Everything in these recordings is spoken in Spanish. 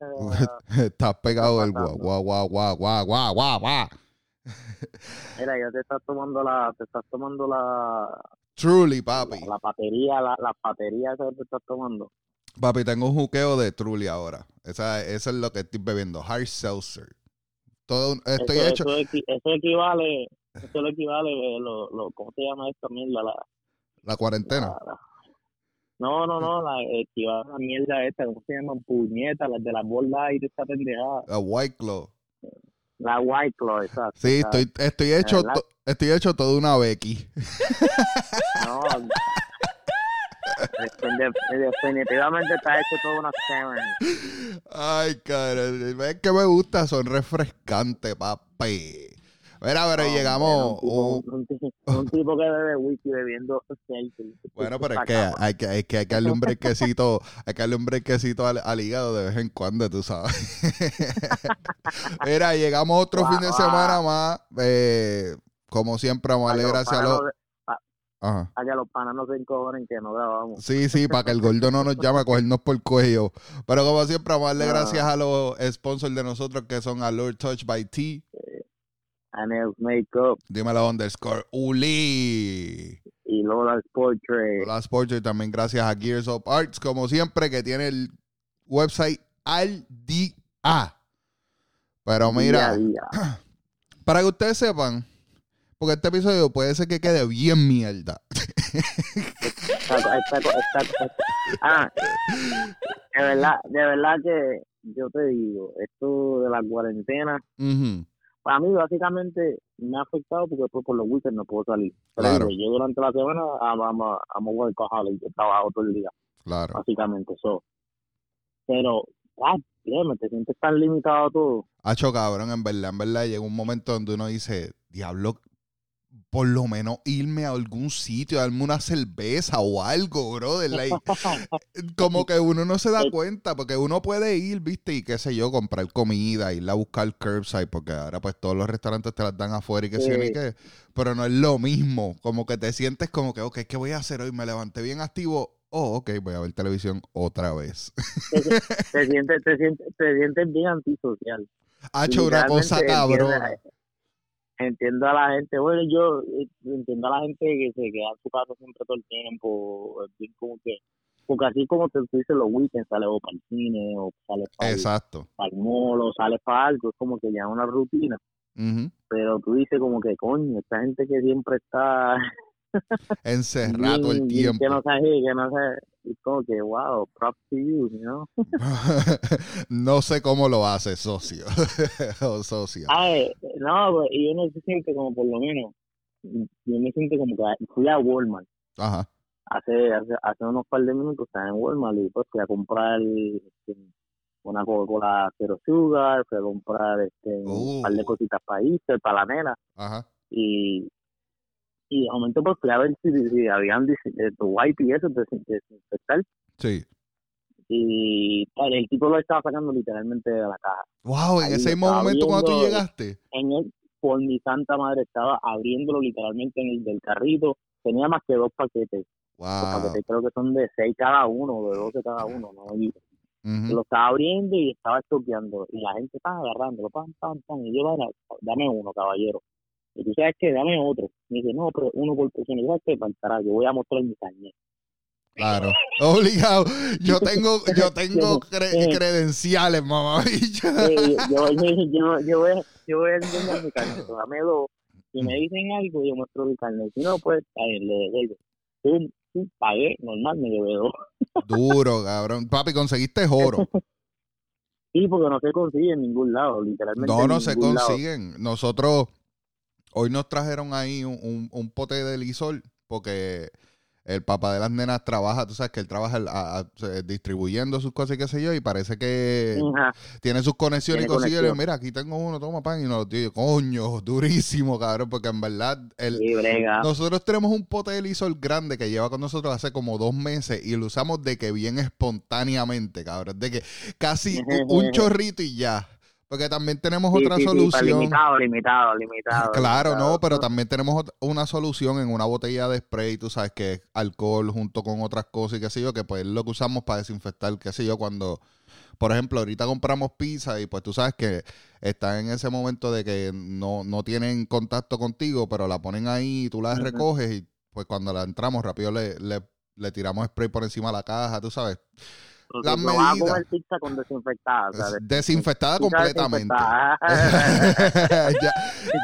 llegamos. Estás pegado del guau, guau, guau, guau, guau, guau, guau, guau. Mira, ya te estás tomando la, te estás tomando la, Truly, papi. la, la batería, la, la batería esa que te estás tomando. Papi, tengo un juqueo de Truly ahora. Esa, es lo que estoy bebiendo. Hard seltzer. Todo, estoy eso, hecho. Eso, eso equivale, eso le equivale, eh, lo, lo, ¿cómo se llama esta mierda? La, La cuarentena. la- la- no, no, no, la equivale a la mierda esta, ¿cómo se llama? Puñeta, las de la bola y de esta pendejada. La White Claw. La White Claw, exacto. Sí, exacto. estoy, estoy hecho, estoy hecho todo una Becky. No. Defini- Definitivamente está hecho todo una scammer. Ay, cara, es que me gusta, son refrescantes, papi. Mira, pero No, llegamos. hombre, un- tipo- un tipo- un tipo que bebe whisky bebiendo seltzer. bueno, pero es que hay que, hay que, hay que darle un brequecito, hay que darle un brequecito al, al hígado de vez en cuando, tú sabes. Mira, llegamos otro fin de semana más. eh, como siempre, vamos a darle gracias a los. Ajá. que los panas no se encojonen que no grabamos. Sí, sí, para que el gordo no nos llame a cogernos por el cuello. Pero como siempre, vamos a darle Ah. gracias a los sponsors de nosotros que son Allure Touch by T. Anel Makeup Dímelo underscore Uli. y Lola Sport Trade. Las Sports y también gracias a Gears of Arts, como siempre, que tiene el website al día. Pero mira, Día a día. para que ustedes sepan, porque este episodio puede ser que quede bien mierda. Esta esta esta Ah, de verdad, de verdad que yo te digo, esto de la cuarentena, Ujú, para mí básicamente me ha afectado porque después por los weekends no puedo salir. Claro. yo durante la semana vamos a workaholic, yo trabajo todo el día, Claro. básicamente eso. Pero, ah, damn, te sientes tan limitado todo. Hacho cabrón, en verdad, en verdad, llega un momento donde uno dice, diablo, por lo menos irme a algún sitio, darme una cerveza o algo, brother. like, como que uno no se da cuenta, porque uno puede ir, viste, y qué sé yo, comprar comida, ir a buscar curbside, porque ahora pues todos los restaurantes te las dan afuera y qué sé yo ni qué. Pero no es lo mismo, como que te sientes como que, ok, ¿qué voy a hacer hoy? Me levanté bien activo. Oh, ok, voy a ver televisión otra vez. te sientes, te sientes, te sientes bien antisocial. Ha hecho una cosa entiende- Entiendo a la gente, bueno, yo eh, entiendo a la gente que se queda en su casa siempre todo el tiempo, como que, porque así como te dices los weekends, sales o para el cine, o sales para el, Exacto. para el mall, o sales para algo, es como que ya una rutina, pero tú dices como que, coño, esta gente que siempre está Encerrado el tiempo. que no sabe, que no sabe, es como que, wow, props to you, you know? no sé cómo lo hace, socio. o socia. Ay, no, pues, y uno se siente como por lo menos, yo me siento como que fui a Walmart Ajá. hace, hace, hace unos par de minutos estaba en Walmart y pues fui a comprar este, una Coca-Cola Zero Sugar, fui a comprar este, Uh. un par de cositas para Easter, para la nena Ajá. y y de momento pues fui a ver si, si habían eh, wipe y eso de desinfectar Sí. y el tipo lo estaba sacando literalmente de la caja Wow, en Ahí ese momento cuando tú llegaste. en él por mi santa madre estaba abriéndolo literalmente en el del carrito tenía más que dos paquetes los Wow. paquetes creo que son de seis cada uno de doce cada uno no y Ujú. lo estaba abriendo y estaba estoqueando y la gente estaba agarrándolo pam pam pam y yo "Vaya, dame uno caballero y tú sabes que dame otro me dice no pero uno por persona yo que para yo voy a mostrar mi carnet Claro. Obligado. Yo tengo, yo tengo cre- credenciales, mamá. Sí, yo, yo, yo, yo voy, a- yo voy a enseñar mi carnet dame dos si me dicen algo yo muestro mi carnet si no pues le devuelvo Pum, pum, pagué normal me llevé dos Duro, cabrón. Papi, conseguiste oro. sí porque no se consigue en ningún lado literalmente No, no se lado. consiguen. Nosotros, hoy nos trajeron ahí un, un- un pote de lisol porque el papá de las nenas trabaja, tú sabes que él trabaja a- a- distribuyendo sus cosas y qué sé yo, y parece que Ajá. tiene sus conexiones y Tiene consigue, conexión. mira, aquí tengo uno, toma pan, y nos digo, coño, durísimo, cabrón, porque en verdad, el, Sí, nosotros tenemos un pote de lisol grande que lleva con nosotros hace como dos meses y lo usamos de que bien espontáneamente, cabrón, de que casi un chorrito y ya. Porque también tenemos Sí, otra sí, sí, solución. limitado, limitado, limitado. Claro, limitado. no, pero también tenemos una solución en una botella de spray, tú sabes que es alcohol junto con otras cosas y qué sé yo, que pues es lo que usamos para desinfectar, qué sé yo, cuando, por ejemplo, ahorita compramos pizza y pues tú sabes que están en ese momento de que no, no tienen contacto contigo, pero la ponen ahí y tú la recoges y pues cuando la entramos rápido le, le, le tiramos spray por encima de la caja, tú sabes. Las no vas a medidas. comer pizza con desinfectada. o sea, de- Desinfectada completamente. desinfectada. ya,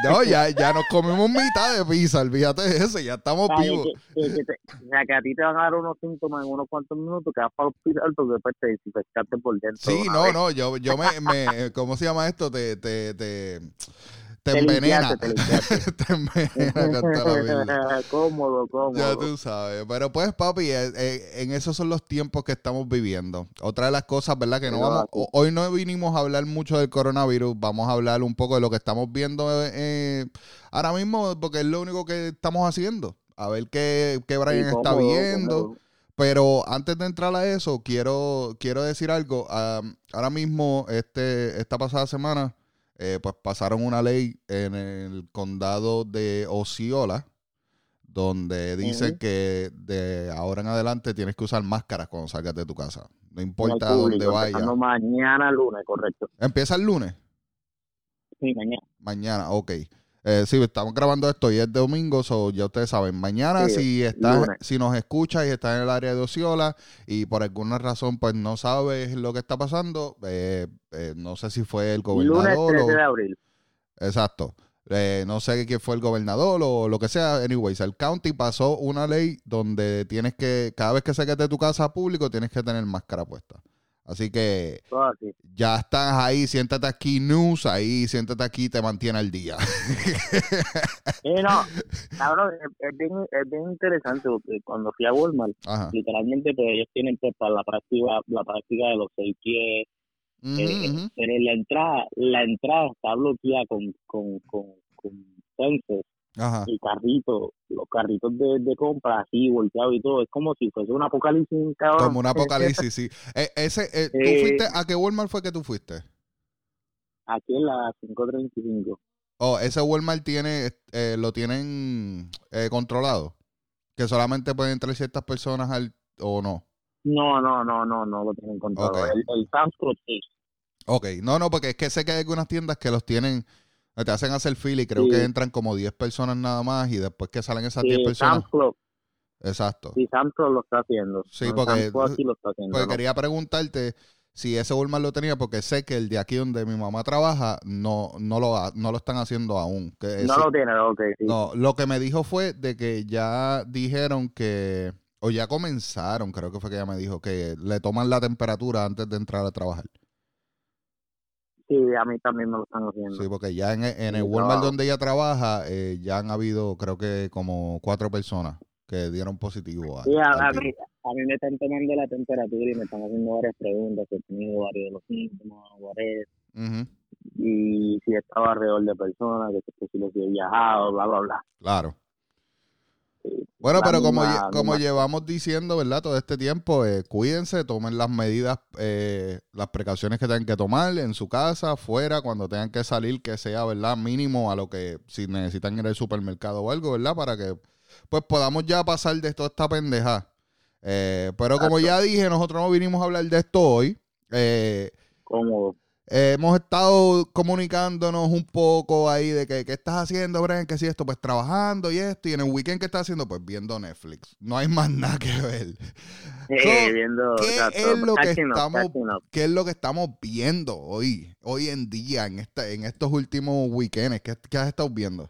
no, ya, ya nos comimos mitad de pizza, olvídate de eso, ya estamos vivos. que- que- que te- o sea, que a ti te van a dar unos síntomas en unos cuantos minutos que vas para el hospital porque después te desinfectaste por dentro. Sí, no, vez. no, yo, yo me, me, ¿cómo se llama esto? Te, te, te, te Te envenena. limpiaste, te limpiaste. te envenena con toda la vida. cómodo, cómodo. Ya tú sabes. Pero pues, papi, eh, eh, en esos son los tiempos que estamos viviendo. Otra de las cosas, ¿verdad? Que no vamos, hoy no vinimos a hablar mucho del coronavirus. Vamos a hablar un poco de lo que estamos viendo eh, ahora mismo, porque es lo único que estamos haciendo. A ver qué, qué Brian Sí, está cómodo, viendo. cómodo. Pero antes de entrar a eso, quiero, quiero decir algo. Am, ahora mismo, este, esta pasada semana, eh, pues pasaron una ley en el condado de Osceola, donde dice que de ahora en adelante tienes que usar máscaras cuando salgas de tu casa. No importa dónde vayas. mañana lunes, correcto. Empieza el lunes. Sí, mañana. Mañana, ok. Eh, sí, estamos grabando esto y es domingo, so ya ustedes saben. Mañana, Sí, si estás, lunes. si nos escuchas y estás en el área de Osceola y por alguna razón pues no sabes lo que está pasando, eh, eh, no sé si fue el Lunes gobernador 13 o... de abril. Exacto. Eh, no sé quién fue el gobernador o lo que sea. Anyways, el county pasó una ley donde tienes que, cada vez que saques de tu casa público, tienes que tener máscara puesta. Así que así. ya estás ahí, siéntate aquí, news, ahí, siéntate aquí, te mantiene al día. Sí, no, cabrón, es, es bien, es bien interesante porque cuando fui a Walmart, Ajá. literalmente pues ellos tienen pues para la práctica, la práctica de los seis pies, eh, pero la entrada, la entrada está bloqueada con, con, con, con fences Ajá. y carritos, los carritos de, de compra así volteados y todo, es como si fuese un apocalipsis, cabrón. Como un apocalipsis, sí. Eh, ese, eh, ¿Tú Eh, fuiste a qué Walmart fue que tú fuiste? Aquí en la 535. Oh, ese Walmart tiene, eh, lo tienen eh, controlado. Que solamente pueden entrar ciertas personas al, o no. No, no, no, no, no lo tienen controlado. El, el Sam's Club sí. Ok, no, no, porque es que sé que hay algunas tiendas que los tienen, te hacen hacer fila y creo Sí. que entran como 10 personas nada más y después que salen esas 10 Sí, personas. Sam's Club, Exacto. sí, Sam's Club lo está haciendo. Sí, No, porque- lo está haciendo. Porque ¿no? quería preguntarte si ese Walmart lo tenía, porque sé que el de aquí donde mi mamá trabaja no, no, lo, no lo están haciendo aún. Que No ese- lo tiene, ok, sí. No, lo que me dijo fue de que ya dijeron que, o ya comenzaron, creo que fue que ella me dijo, que le toman la temperatura antes de entrar a trabajar. Sí, a mí también me lo están haciendo. Sí, porque ya en, en el Walmart donde ella trabaja, eh, ya han habido, creo que como cuatro personas que dieron positivo. a- Sí, a, mí, a mí me están tomando la temperatura y me están haciendo varias preguntas, si he tenido varios de los síntomas, Ujú, y si estaba alrededor de personas, que si los he viajado, bla, bla, bla. claro. Bueno, pero como, misma- como llevamos diciendo, ¿verdad? Todo este tiempo, eh, cuídense, tomen las medidas, eh, las precauciones que tengan que tomar en su casa, fuera, cuando tengan que salir, que sea, ¿verdad? Mínimo a lo que, si necesitan ir al supermercado o algo, ¿verdad? Para que, pues, podamos ya pasar de toda esta pendeja. Eh, pero como ya dije, nosotros no vinimos a hablar de esto hoy. Cómodo. Eh, hemos estado comunicándonos un poco ahí de que qué estás haciendo, Brian, que si esto, pues trabajando y esto, y en el weekend, ¿qué estás haciendo? Pues viendo Netflix. No hay más nada que ver. Eh, viendo, ¿qué es lo que estamos- up. ¿Qué es lo que estamos viendo hoy, hoy en día, en esta, en estos últimos weekends? ¿Qué, qué has estado viendo?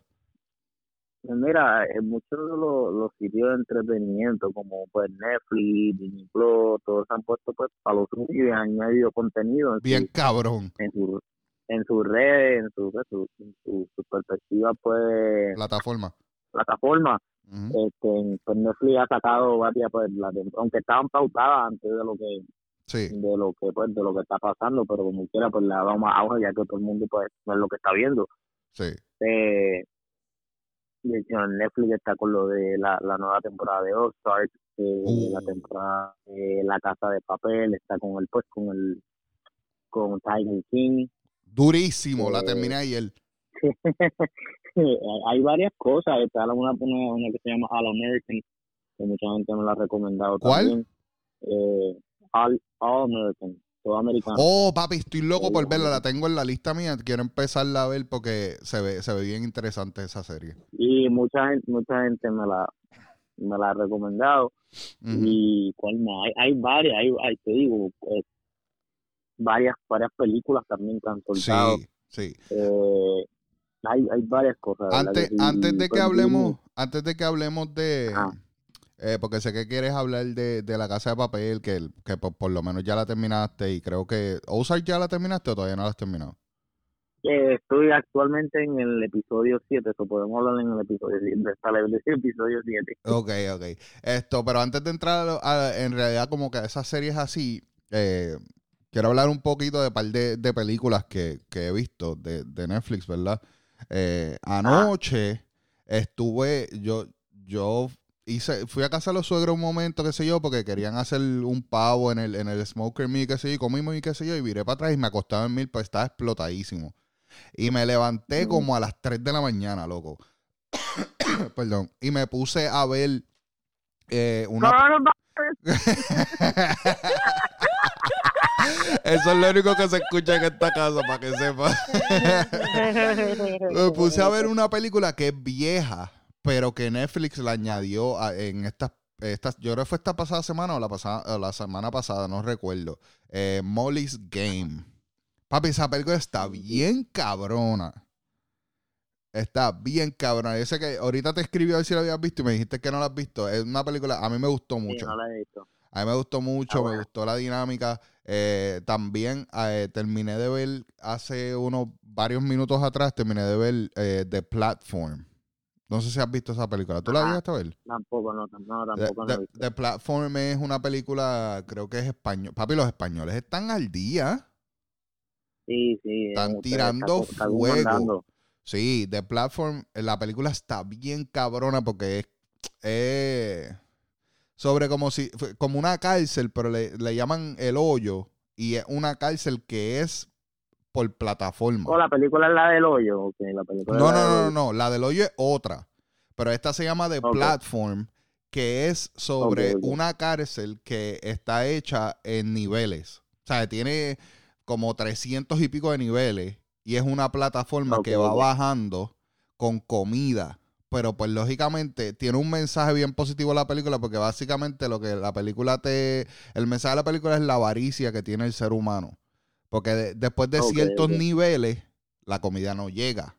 Pues Mira, en muchos de los, los sitios de entretenimiento como pues Netflix, Disney Plus, todos se han puesto pues para los suyos y han añadido contenido en, Bien su- cabrón. en, su, en sus redes, en su, pues, su, en su, su perspectiva pues Plataforma. plataforma. Este, pues Netflix ha sacado varias pues la aunque estaban pautadas antes de lo que Sí, de lo que pues de lo que está pasando, pero como quiera pues le ha dado más auge ya que todo el mundo pues no es lo que está viendo. sí. Eh, de hecho, Netflix está con lo de la, la nueva temporada de All Stars, eh, Uh. la temporada de La Casa de Papel, está con el pues con el con Tiger King, Durísimo, la terminé ayer. Hay varias cosas. Está una, una, una, que se llama All American, que mucha gente me la ha recomendado ¿Cuál? también. Eh, All, All American, Oh, papi, estoy loco por verla. La tengo en la lista mía. Quiero empezarla a ver porque se ve, se ve bien interesante esa serie. Y mucha gente, mucha gente me la, me la ha recomendado. Y cuál más, hay, hay varias, hay, hay, te digo, eh, varias, varias películas también que han soltado. Sí, sí. Eh, hay, hay varias cosas. ¿verdad Antes, sí? antes de que hablemos, antes de que hablemos de. Eh, porque sé que quieres hablar de, de la casa de papel, que, que por, por lo menos ya la terminaste, y creo que Ozark ya la terminaste o todavía no la has terminado. Eh, estoy actualmente en el episodio 7, eso podemos hablar en el episodio 7, hasta el episodio 7. Ok, ok. Esto, pero antes de entrar a, a- en realidad como que a esas series así, eh, quiero hablar un poquito de par de, de películas que, que he visto de, de Netflix, ¿verdad? Eh, anoche estuve, yo, yo hice, fui a casa de los suegros un momento, qué sé yo, porque querían hacer un pavo en el, en el smoker meal, qué sé yo, y comimos y qué sé yo, y viré para atrás y me acostaba en mil, pues estaba explotadísimo. Y me levanté Mm. como a las 3 de la mañana, loco. Perdón. Y me puse a ver eh, una... Eso es lo único que se escucha en esta casa, para que sepa. Me puse a ver una película que es vieja, pero que Netflix la añadió a- en estas, estas, yo creo que fue esta pasada semana o la pasada, o la semana pasada, no recuerdo. Eh, Molly's Game. Papi, esa película está bien cabrona. Está bien cabrona. Yo sé que ahorita te escribí a ver si la habías visto y me dijiste que no la has visto. Es una película, a mí me gustó Sí, mucho. no la he visto. A mí me gustó mucho, Ah, me gustó la dinámica. Eh, también eh, terminé de ver hace unos varios minutos atrás, terminé de ver eh, The Platform. No sé si has visto esa película. ¿Tú la Ajá. llegaste a ver? Tampoco, no, no, The, tampoco no he The- visto. The Platform es una película, creo que es español. Papi, los españoles están al día. Sí, sí. Están eh, tirando está- fuego. Sí, The Platform, eh, la película está bien cabrona porque es eh, sobre como si, como una cárcel, pero le, le llaman el hoyo y es una cárcel que es por plataforma. Oh, la película es la del hoyo. ok, la película No, no, no, no, no, la del hoyo es otra, pero esta se llama The. Platform, que es sobre una cárcel que está hecha en niveles. O sea, tiene como 300 y pico de niveles y es una plataforma que va bajando con comida. Pero pues lógicamente tiene un mensaje bien positivo la película porque básicamente lo que la película te... El mensaje de la película es la avaricia que tiene el ser humano. Porque de- después de ciertos niveles la comida no llega.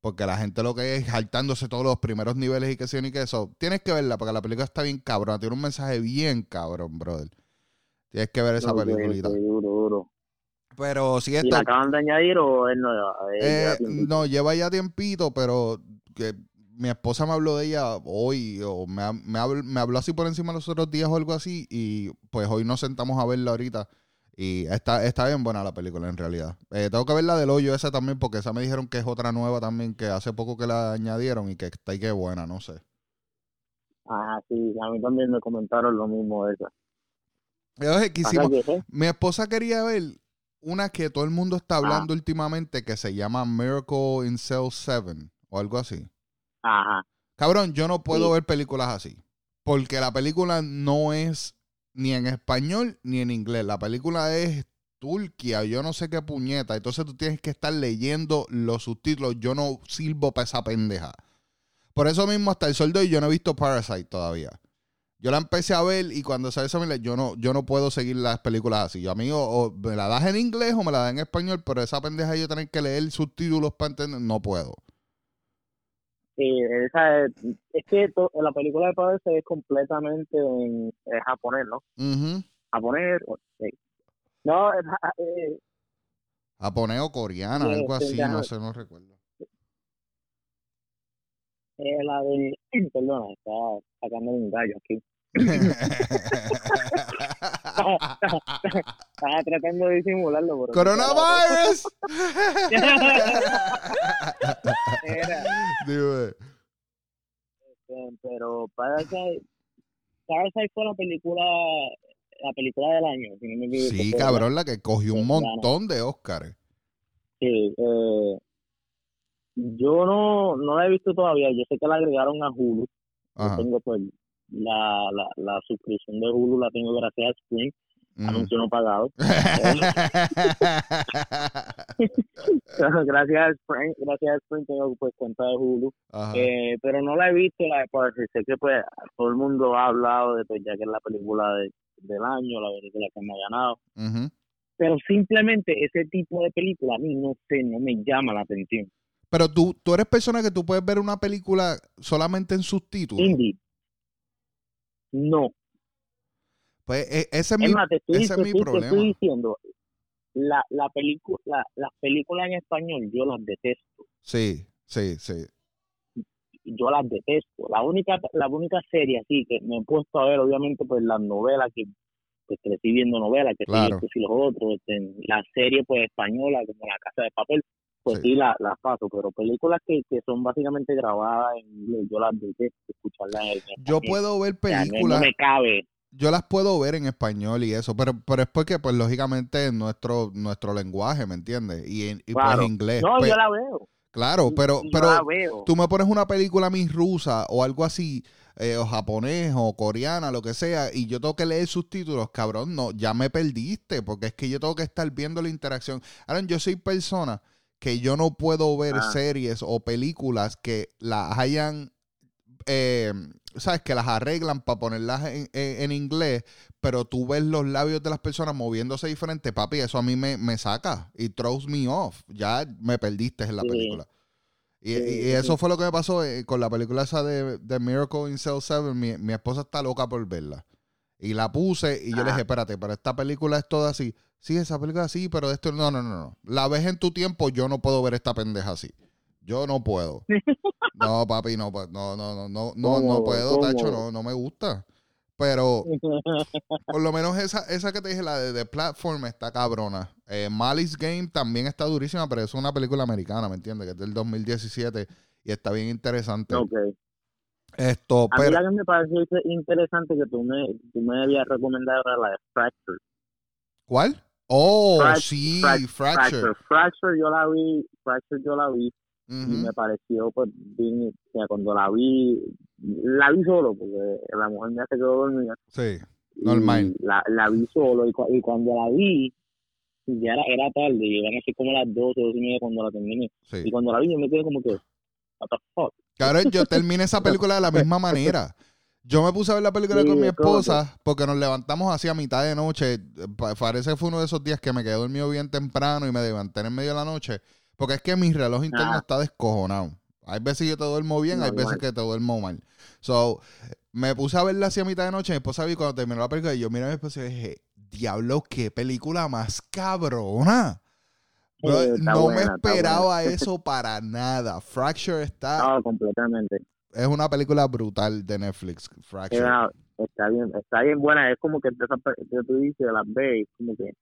Porque la gente lo que es saltándose todos los primeros niveles y que sí ni que eso. Tienes que verla porque la película está bien cabrona. Tiene un mensaje bien cabrón, brother. Tienes que ver esa duro, duro. Pero si ¿Y la acaban de añadir o es nueva? Eh, Eh, lleva no, lleva ya tiempito, pero que mi esposa me habló de ella hoy, o me, me, habl- me habló así por encima los otros días o algo así, y pues hoy nos sentamos a verla ahorita. Y está, está bien buena la película en realidad. Eh, tengo que ver la del hoyo esa también, porque esa me dijeron que es otra nueva también, que hace poco que la añadieron y que está y que buena, no sé. Ah, sí, a mí también me comentaron lo mismo de esa. Quisimos, que, ¿eh? mi esposa quería ver una que todo el mundo está hablando últimamente que se llama Miracle in Cell 7 o algo así. Ajá. Cabrón, yo no puedo Sí. ver películas así. Porque la película no es ni en español ni en inglés. La película es Turquía, yo no sé qué puñeta. Entonces tú tienes que estar leyendo los subtítulos. Yo no sirvo para esa pendeja. Por eso mismo, hasta el soldo y yo no he visto Parasite todavía. Yo la empecé a ver y cuando sale mierda, yo no, yo no puedo seguir las películas así. Yo, amigo, o me la das en inglés o me la das en español, pero esa pendeja yo tener que leer subtítulos para entender, no puedo. Sí, esa es, es que to- la película de Parasite es completamente en eh, japonés, ¿no? Japonés, sí. No, es eh, Japonés o coreana, Sí, algo sí, así, no sé, no recuerdo. eh, la de... Perdona, estaba sacando un gallo aquí. Estaba tratando de disimularlo. ¡Coronavirus! Dime. eh, pero Parasite... Parasite fue la película... La película del año, si no me equivoco. Sí, cabrón, la que cogió un montón de Óscares. Sí, eh, yo no, no la he visto todavía. Yo sé que la agregaron a Hulu. Yo tengo pues la, la, la suscripción de Hulu, la tengo gracias a Spring, Ujú. anuncio no pagado. gracias a Spring, gracias a Spring tengo pues cuenta de Hulu. Eh, pero no la he visto, la de Parker. Sé que pues todo el mundo ha hablado de pues ya que es la película de- del año, la película que me ha ganado. Pero simplemente ese tipo de película a mí no sé, no me llama la atención. Pero tú, tú eres persona que tú puedes ver una película solamente en subtítulos. Indie. No. Pues e- ese es Es mi, más, te estoy, ese es te estoy- te problema. estoy diciendo, la, la película, la, las películas en español yo las detesto. Sí, sí, sí. Yo las detesto. La única, la única serie así que me he puesto a ver, obviamente, pues las novelas que pues, crecí viendo novelas, que Claro. sí, estos y los otros, este, la serie pues española como La Casa de Papel, pues Sí. sí, la- las paso, pero películas que, que son básicamente grabadas en inglés, yo las detesto escucharlas en Yo español. puedo ver O sea, no- películas, me cabe. yo las puedo ver en español y eso, pero, pero es porque, pues, lógicamente, es nuestro, nuestro lenguaje, ¿me entiendes? Y, en, y Claro. pues inglés. No, pues, yo la veo. Claro, pero, yo pero la veo. tú me pones una película a mí rusa o algo así, eh, o japonés o coreana, lo que sea, y yo tengo que leer subtítulos, cabrón, no, ya me perdiste, porque es que yo tengo que estar viendo la interacción. Ahora, yo soy persona que yo no puedo ver Ah. series o películas que las hayan, eh, ¿sabes? Que las arreglan para ponerlas en, en- en inglés, pero tú ves los labios de las personas moviéndose diferente, papi, eso a mí me, me saca y throws me off. Ya me perdiste en la Sí. película. Y, Sí, y- eso sí. fue lo que me pasó eh, con la película esa de, de Miracle in Cell 7. Mi, mi esposa está loca por verla. Y la puse y yo le Ajá. dije, espérate, pero esta película es toda así. Sí, esa película sí, pero esto no, no, no, no. La ves en tu tiempo, yo no puedo ver esta pendeja así. Yo no puedo. No, papi, no, no, no, no, no, no, no puedo, ¿Cómo? Tacho, no, no me gusta. Pero por lo menos esa, esa que te dije, la de The Platform, está cabrona. Eh, Malice Game también está durísima, pero es una película americana, ¿me entiendes? Que es del 2017 y está bien interesante. ok. Esto, A mí pero, la que me pareció interesante que tú me, tú me habías recomendado era la de Fracture. ¿cuál? Oh, Frac- sí, frac- Fracture. Fracture yo la vi, Fracture yo la vi y Ujú. me pareció pues bien, o sea, cuando la vi, la vi solo porque la mujer me se quedó dormida. Sí, y Normal. La, la vi solo y, cu- y cuando la vi, ya era, era tarde, iban a ser como las 12, 12 y media cuando la terminé. sí. Y cuando la vi yo me quedé como que, what the fuck. Cabrón, yo terminé esa película de la misma manera. Yo me puse a ver la película Sí, con mi esposa porque nos levantamos así a mitad de noche. Pa- Parece que fue uno de esos días que me quedé dormido bien temprano y me levanté en medio de la noche. Porque es que mi reloj interno Ah. está descojonado. Hay veces que te duermo bien, hay veces que te duermo mal. So, me puse a verla así a mitad de noche. Mi esposa vi cuando terminó la película y yo miré a mi esposa y dije, diablo, qué película más cabrona. Bro, Sí, está no buena, me esperaba eso para nada. Fracture está No, completamente. Es una película brutal de Netflix. Era- está bien, está bien buena, es como que de tú dices, las ves, como que,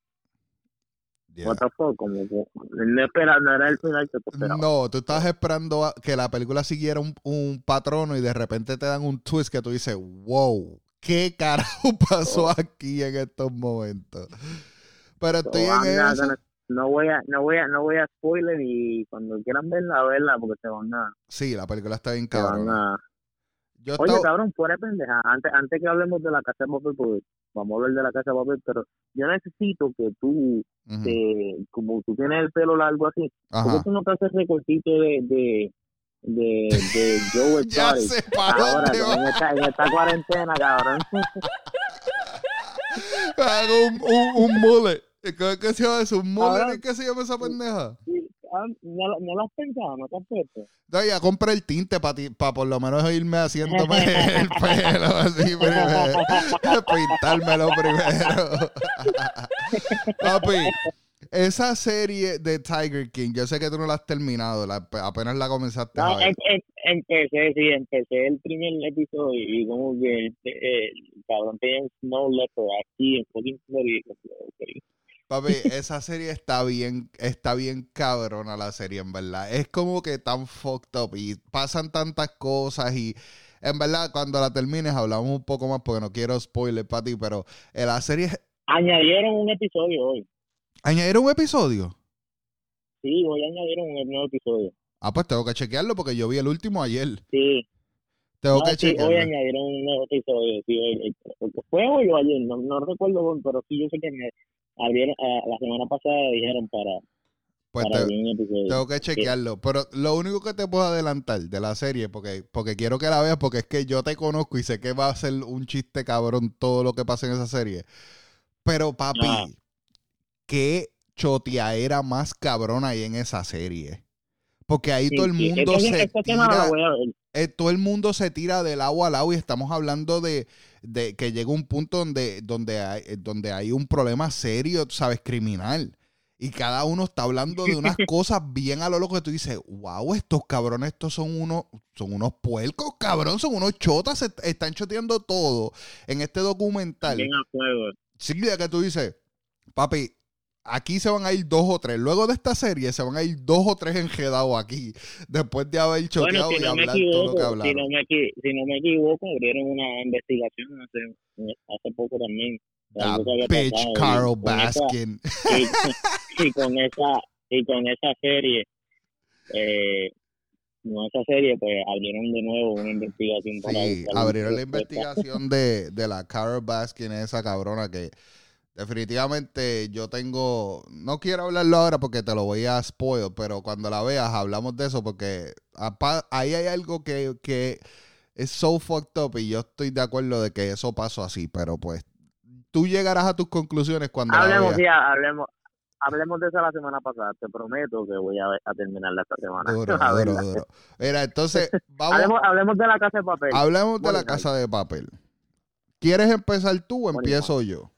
Yeah. what the fuck, como que, no espera, no era el final que tú esperabas. No, tú estabas esperando a- que la película siguiera un, un patrono y de repente te dan un twist que tú dices, wow, ¿qué carajo pasó Oh. aquí en estos momentos? Pero estoy I'm en eso. No voy a, no voy a, no voy a spoiler y cuando quieran verla, verla porque se van a, Sí, la película está bien cabrón. a, Yo Oye, estaba- cabrón, fuera de pendeja. Antes, antes que hablemos de la casa de papel, porque vamos a hablar de la casa de papel, pero yo necesito que tú, te- como tú tienes el pelo largo así, ¿por qué Ajá. tú no te haces recortito de, de, de, de Joe Ya sé Ahora, en esta, en esta cuarentena, cabrón. Hago un, un, un mullet. ¿Qué, se llama eso? ¿Un ¿Qué se llama esa pendeja? Sí, ah, no, lo- no lo has pensado, no te has puesto. No, ya compré el tinte para para por lo menos irme haciéndome el pelo así primero. Pintármelo primero. Papi, esa serie de Tiger King, yo sé que tú no la has terminado, la- apenas la comenzaste a No, ver. em- em- empecé, sí, empecé el primer episodio y como que eh, el cabrón tenía un snow leopard aquí en fucking Florida. Papi, esa serie está bien, está bien cabrona la serie, en verdad. Es como que tan fucked up y pasan tantas cosas y en verdad cuando la termines hablamos un poco más porque no quiero spoiler para ti, pero eh, la serie... Añadieron un episodio hoy. ¿Añadieron un episodio? Sí, hoy añadieron un nuevo episodio. Ah, pues tengo que chequearlo porque yo vi el último ayer. Sí. Tengo No, que sí, chequearlo. hoy añadieron un nuevo episodio. Sí, hoy- hoy- fue hoy o ayer, no, no recuerdo, pero sí, yo sé que abrieron, ah, la semana pasada dijeron para, Pues para te- abrir un episodio. tengo que chequearlo. Pero lo único que te puedo adelantar de la serie, porque, porque quiero que la veas, porque es que yo te conozco y sé que va a ser un chiste cabrón todo lo que pasa en esa serie. Pero papi, Ah. qué choteadera más cabrona hay en esa serie. Porque ahí Sí, todo el mundo se tira eh, todo el mundo se tira del agua al agua y estamos hablando de, de que llega un punto donde, donde, hay, eh, donde hay un problema serio, sabes, criminal. Y cada uno está hablando de unas cosas bien a lo loco que tú dices, wow, estos cabrones, estos son unos, son unos puercos, cabrón, son unos chotas, se están choteando todo en este documental. Bien a fuego. Sí, de que tú dices, papi, aquí se van a ir dos o tres. Luego de esta serie se van a ir dos o tres enjedados aquí. Después de haber Bueno, si y no hablar todo lo que si hablaron. no me, si no me equivoco, abrieron una investigación hace, hace poco también. Ah, había bitch, pasado, y Carl con esa- Baskin. y, y con esa y con esa serie eh, con esa serie pues abrieron de nuevo una investigación para Sí, buscar abrieron la investigación de, de la Carol Baskin, esa cabrona que definitivamente yo tengo, no quiero hablarlo ahora porque te lo voy a spoil, pero cuando la veas hablamos de eso porque ahí hay algo que, que es so fucked up y yo estoy de acuerdo de que eso pasó así, pero pues tú llegarás a tus conclusiones cuando la hablemos veas. sí, hablemos hablemos de eso la semana pasada te prometo que voy a, a terminarla esta semana Duro, A duro, duro. Mira, entonces vamos, hablemos, hablemos de la casa de papel hablemos de la casa de papel. ¿Quieres empezar tú o Bueno, empiezo yo?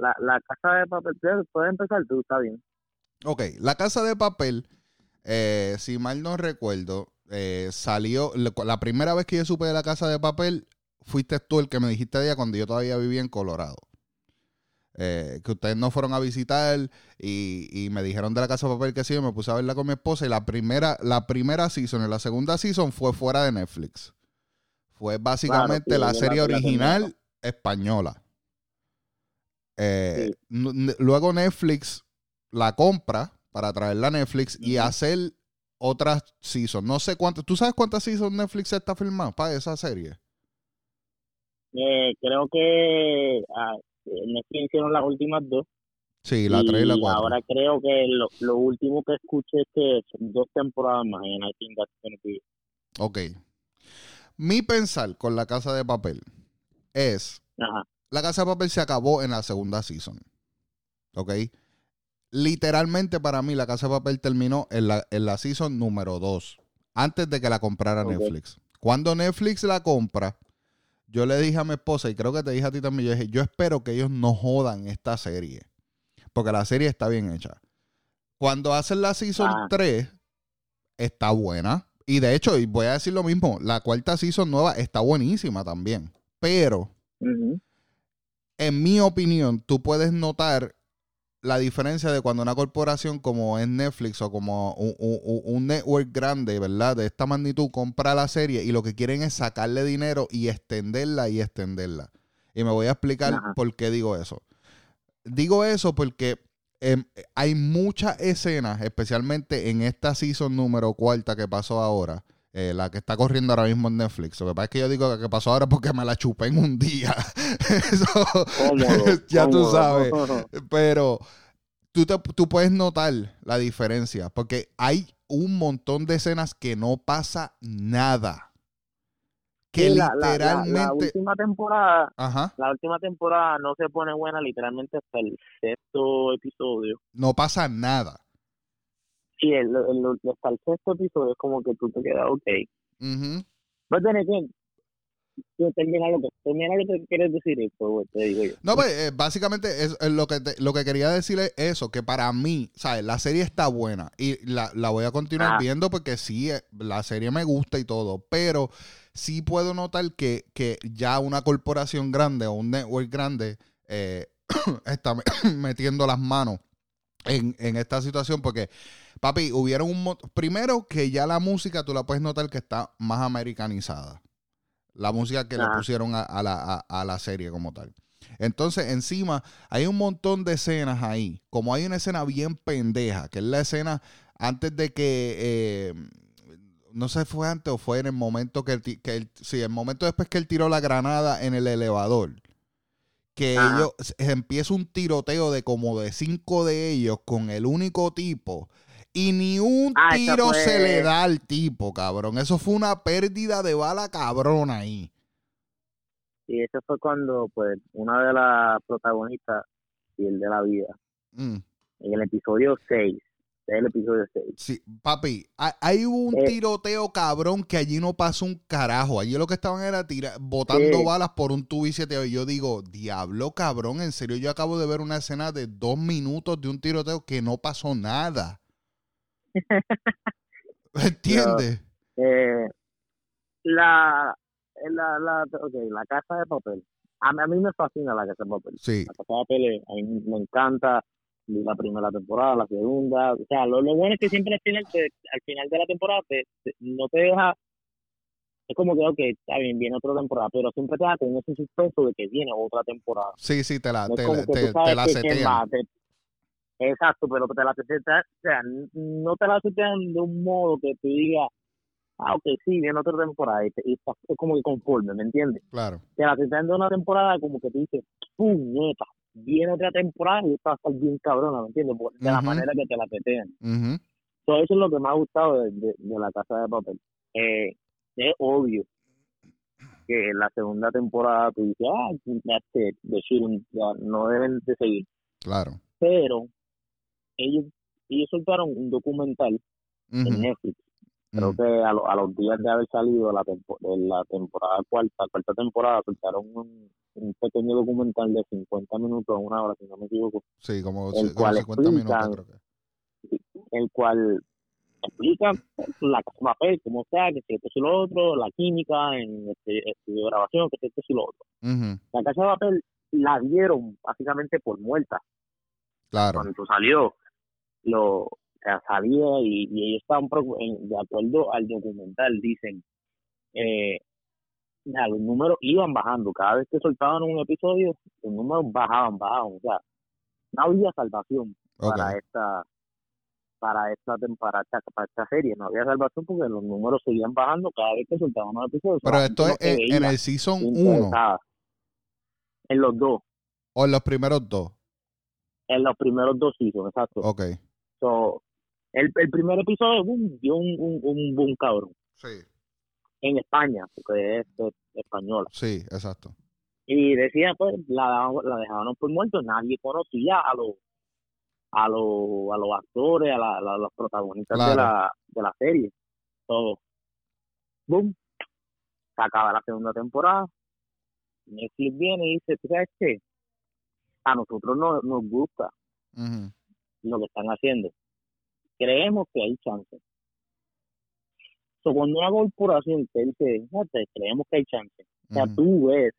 La, la casa de papel ¿puedes- empezar tú está bien Ok, La Casa de Papel, eh, si mal no recuerdo, eh, salió, la primera vez que yo supe de La Casa de Papel, fuiste tú el que me dijiste de ella cuando yo todavía vivía en Colorado. Eh, que ustedes no fueron a visitar y, y me dijeron de La Casa de Papel que sí, yo me puse a verla con mi esposa y la primera, la primera season y la segunda season fue fuera de Netflix. Fue básicamente sí, la serie la original española. Eh, Sí. luego Netflix la compra para traerla a Netflix y hacer otras seasons. No sé cuántas. ¿Tú sabes cuántas seasons Netflix está filmando para esa serie? eh, creo que ah, Netflix hicieron las últimas dos Sí, la 3 y la Y 4. ahora creo que lo, lo último que escuché es que son dos temporadas más en I think that's gonna be. Ok. Mi pensar con la casa de papel es. Ajá. La casa de papel se acabó en la segunda season. ¿Ok? Literalmente para mí la casa de papel terminó en la, en la season número 2. Antes de que la comprara. Netflix. Cuando Netflix la compra, yo le dije a mi esposa, y creo que te dije a ti también, yo dije, yo espero que ellos no jodan esta serie. Porque la serie está bien hecha. Cuando hacen la season Ah. 3, está buena. Y de hecho, y voy a decir lo mismo, la cuarta season nueva está buenísima también. Pero. En mi opinión, tú puedes notar la diferencia de cuando una corporación como es Netflix o como un, un- un network grande, ¿verdad? De esta magnitud compra la serie y lo que quieren es sacarle dinero y extenderla y extenderla. Y me voy a explicar Ajá. por qué digo eso. Digo eso porque em, hay muchas escenas, especialmente en esta season número cuarta que pasó ahora, eh, la que está corriendo ahora mismo en Netflix. Lo que pasa es que yo digo que pasó ahora porque me la chupé en un día. Eso- Cómodo. ya tú sabes. Pero tú, te- tú puedes notar la diferencia porque hay un montón de escenas que no pasa nada. Que Sí, la, la- la- la literalmente... última temporada, Ajá. la última temporada no se pone buena literalmente hasta el sexto episodio. No pasa nada. Sí, el, el- hasta el sexto episodio es como que tú te quedas ok. Ujú. Pero tú termina lo que termina lo que quieres decir esto, güey, te digo yo. No, pues eh, básicamente es, lo, que te- lo que quería decir es eso, que para mí, ¿sabes? La serie está buena y la, la voy a continuar Ah. viendo porque sí, eh, la serie me gusta y todo, pero sí puedo notar que, que ya una corporación grande o un network grande eh, está me- metiendo las manos en, en esta situación porque, papi, hubieron un... Primero que ya la música tú la puedes notar que está más americanizada. La música que le pusieron a, a la, a- a la serie como tal. Entonces, encima, hay un montón de escenas ahí. Como hay una escena bien pendeja, que es la escena antes de que. eh, no sé, fue antes o fue en el momento que, el, que el- sí, el momento después que él tiró la granada en el elevador. Que Ajá. ellos empieza un tiroteo de como de cinco de ellos con el único tipo. Y ni un Ah, tiro fue- se le da al tipo, cabrón. Eso fue una pérdida de bala cabrón ahí. Y eso fue cuando, pues, una de las protagonistas pierde la vida. Mm. En el episodio 6. Es el episodio 6. Sí, papi, hay, hay un Eh. tiroteo cabrón que allí no pasó un carajo. Allí lo que estaban era tira, botando balas por un tubo y yo digo, diablo cabrón, en serio, yo acabo de ver una escena de dos minutos de un tiroteo que no pasó nada. ¿Entiendes? Eh, la, la, la, okay, la casa de papel. A mí, a mí me fascina la casa de papel. Sí, La casa de papel eh, a mí me encanta. La primera temporada, la segunda. O sea, lo, lo bueno es que siempre al final, te- al final de la temporada te, te- no te deja. Es como que, ok, está bien, viene otra temporada, pero siempre te da con ese suspenso de que viene otra temporada. sí, sí, te la, No te, te- te la setean. te- Exacto, pero te la setean, o sea, no te la setean de un modo que tú digas, ah, ok, sí, viene otra temporada, y, te- y estás como que conforme, ¿me entiendes? Claro. Te la setean de una temporada como que tú dices, puñeta, viene otra temporada y esta va a estar bien cabrona, ¿me entiendes? Por- De la manera que te la setean. Ujú. So, eso es lo que me ha gustado de, de- de la casa de papel. Eh, es obvio que la segunda temporada tú dices, ah, that's it, the shooting, ya no deben de seguir. Claro. Pero ellos ellos soltaron un documental en. Netflix. Creo Ujú. que a, lo- a los días de haber salido la, tempo- de la temporada cuarta, cuarta temporada, soltaron un, un pequeño documental de 50 minutos, una hora, si no me equivoco, Sí, como, el como cual 50 minutos explican- creo que. el cual explica la papel, cómo sea, que si esto y lo otro, la química en este estudio de grabación, que si esto y lo otro. La casa de papel la dieron básicamente por muerta. Claro. Cuando salió, lo salía y, y ellos estaban de acuerdo al documental, dicen, eh, ya, los números iban bajando. Cada vez que soltaban un episodio, los números bajaban, bajaban. O sea, no había salvación para esta para esta temporada para esta serie no había salvación porque los números seguían bajando cada vez que soltaban un episodio Pero esto es en, el season 1 interesada. en los dos o en los primeros dos. en los primeros dos seasons exacto Ok. So, el, el primer episodio boom, dio un, un, un boom cabrón. Sí. en España porque es, es española. Sí, exacto. y decía pues la, la dejaron por muerto. Nadie conocía a los a los a los actores a, la, a los protagonistas de la de la serie. Todo. Boom. Se acaba la segunda temporada. Netflix viene y dice ¿tú sabes qué? a nosotros no, nos gusta lo que están haciendo creemos que hay chance so, cuando una corporación te dice "Fíjate, creemos que hay chance o sea, Ujú. tú ves,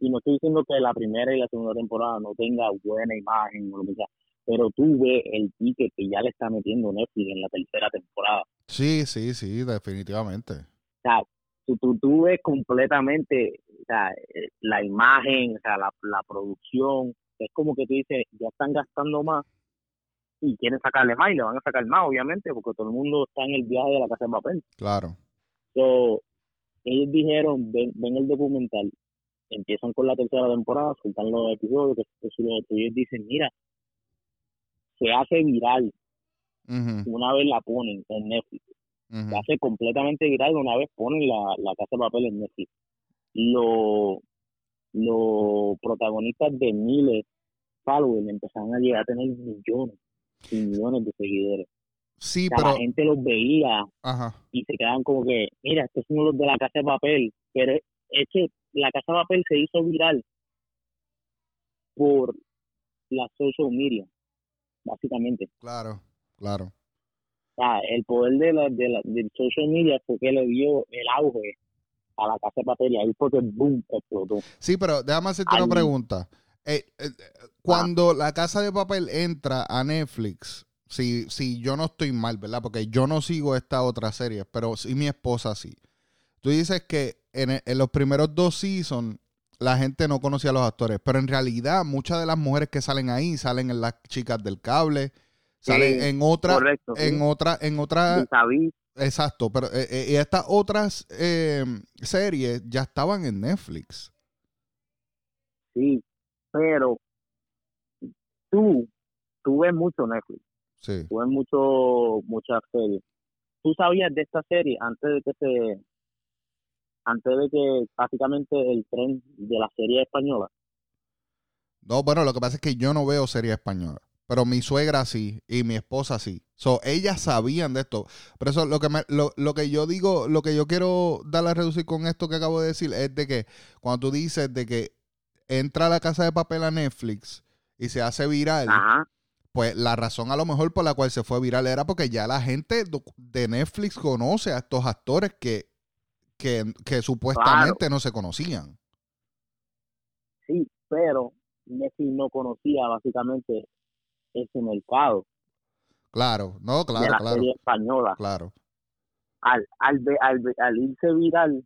y no estoy diciendo que la primera y la segunda temporada no tenga buena imagen o lo que sea, pero tú ves el ticket que ya le está metiendo Netflix en la tercera temporada. Sí, sí, sí, definitivamente. O sea, tú, tú, tú ves completamente o sea, eh, la imagen, o sea, la, la producción, es como que tú dices, ya están gastando más y quieren sacarle más y le van a sacar más, obviamente, porque todo el mundo está en el viaje de la casa de papel. Claro. So, ellos dijeron, ven, ven el documental, empiezan con la tercera temporada, sueltan los episodios, que esto y lo otro, y ellos dicen, mira, se hace viral una vez la ponen en Netflix, se hace completamente viral una vez ponen la, la casa de papel en Netflix. Los los protagonistas de miles followers empezaron a llegar a tener millones y millones de seguidores. Sí, O sea, pero. la gente los veía Ajá. y se quedaban como que, mira, estos son los de la casa de papel, pero es que la casa de papel se hizo viral por la social media, básicamente. Claro, claro. O sea, el poder de la, de la, del social media fue que le dio el auge a la casa de papel y ahí fue que boom explotó. Sí, pero déjame hacerte Ay. una pregunta. Eh, eh, cuando la casa de papel entra a Netflix, si, si yo no estoy mal, ¿verdad? Porque yo no sigo esta otra serie, pero sí mi esposa sí. Tú dices que en, en los primeros dos seasons la gente no conocía a los actores. Pero en realidad, muchas de las mujeres que salen ahí salen en las chicas del cable, salen en otra, correcto, sí. en otra, en otra, exacto. Pero eh, eh, estas otras eh, series ya estaban en Netflix. sí, pero tú, tú ves mucho Netflix, Sí. tú ves mucho, muchas series. ¿Tú sabías de esta serie antes de que se, antes de que básicamente el tren de la serie española? No, bueno, lo que pasa es que yo no veo series españolas. Pero mi suegra sí y mi esposa sí. So, ellas sabían de esto. Por eso lo que, me- lo, lo que yo digo, lo que yo quiero dar a reducir con esto que acabo de decir es de que cuando tú dices de que entra la casa de papel a Netflix y se hace viral, Ajá, pues la razón a lo mejor por la cual se fue viral era porque ya la gente de Netflix conoce a estos actores que, que, que supuestamente no se conocían. sí, pero Netflix no conocía básicamente ese mercado Claro, no, de claro, la claro, serie española. claro. Al, al, al, al irse viral,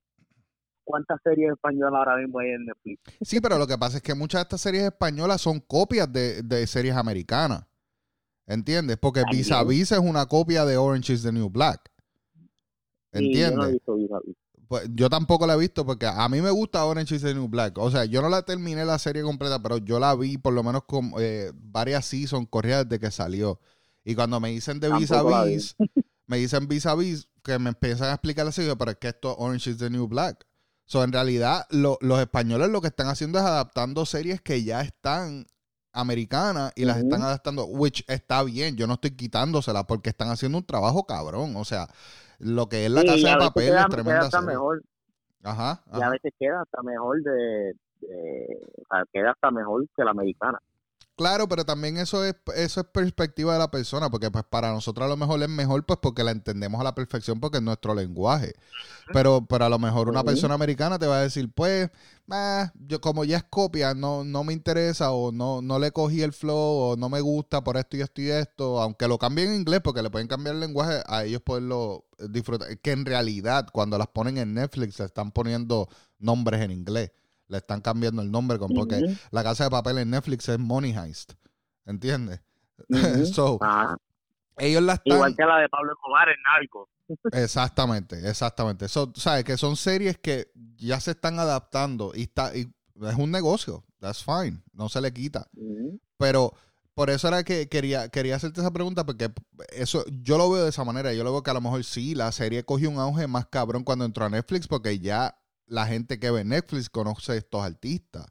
¿cuántas series españolas ahora mismo hay en Netflix? Sí, pero lo que pasa es que muchas de estas series españolas son copias de, de series americanas. ¿Entiendes? Porque También. Vis a Vis es una copia de Orange is the New Black. Sí, yo no he ¿Entiendes? Vis-a-Vis. Pues yo tampoco la he visto porque a mí me gusta Orange is the New Black. O sea, yo no la terminé la serie completa, pero yo la vi por lo menos con eh, varias seasons corridas desde que salió. Y cuando me dicen de Vis a la. Vis, me dicen Vis a Vis, que me empiezan a explicar así, yo, pero es que esto es Orange is the New Black. So, en realidad, lo- los españoles lo que están haciendo es adaptando series que ya están americanas y las están adaptando, which está bien, yo no estoy quitándoselas porque están haciendo un trabajo cabrón. O sea, lo que es la Sí, casa de papel queda, es queda tremenda hasta serie. mejor, Ajá, y a veces queda hasta mejor de, queda hasta mejor que la americana. Claro, pero también eso es, eso es perspectiva de la persona, porque pues para nosotros a lo mejor es mejor pues porque la entendemos a la perfección porque es nuestro lenguaje. Pero, pero a lo mejor una persona americana te va a decir, pues, ah, yo como ya es copia, no, no me interesa, o no, no le cogí el flow, o no me gusta por esto y esto y esto, aunque lo cambien en inglés, porque le pueden cambiar el lenguaje a ellos poderlo eh, disfrutar. Que en realidad, cuando las ponen en Netflix, le están poniendo nombres en inglés. Le están cambiando el nombre, porque la casa de papel en Netflix es Money Heist. ¿Entiendes? so, Ajá. ellos la están. Igual que la de Pablo Escobar en Narcos. Exactamente, exactamente. So, ¿Sabes? Que son series que ya se están adaptando y, está, y es un negocio. That's fine. No se le quita. Pero por eso era que quería, quería hacerte esa pregunta, porque eso yo lo veo de esa manera. Yo lo veo que a lo mejor sí, la serie cogió un auge más cabrón cuando entró a Netflix, porque ya la gente que ve Netflix conoce a estos artistas.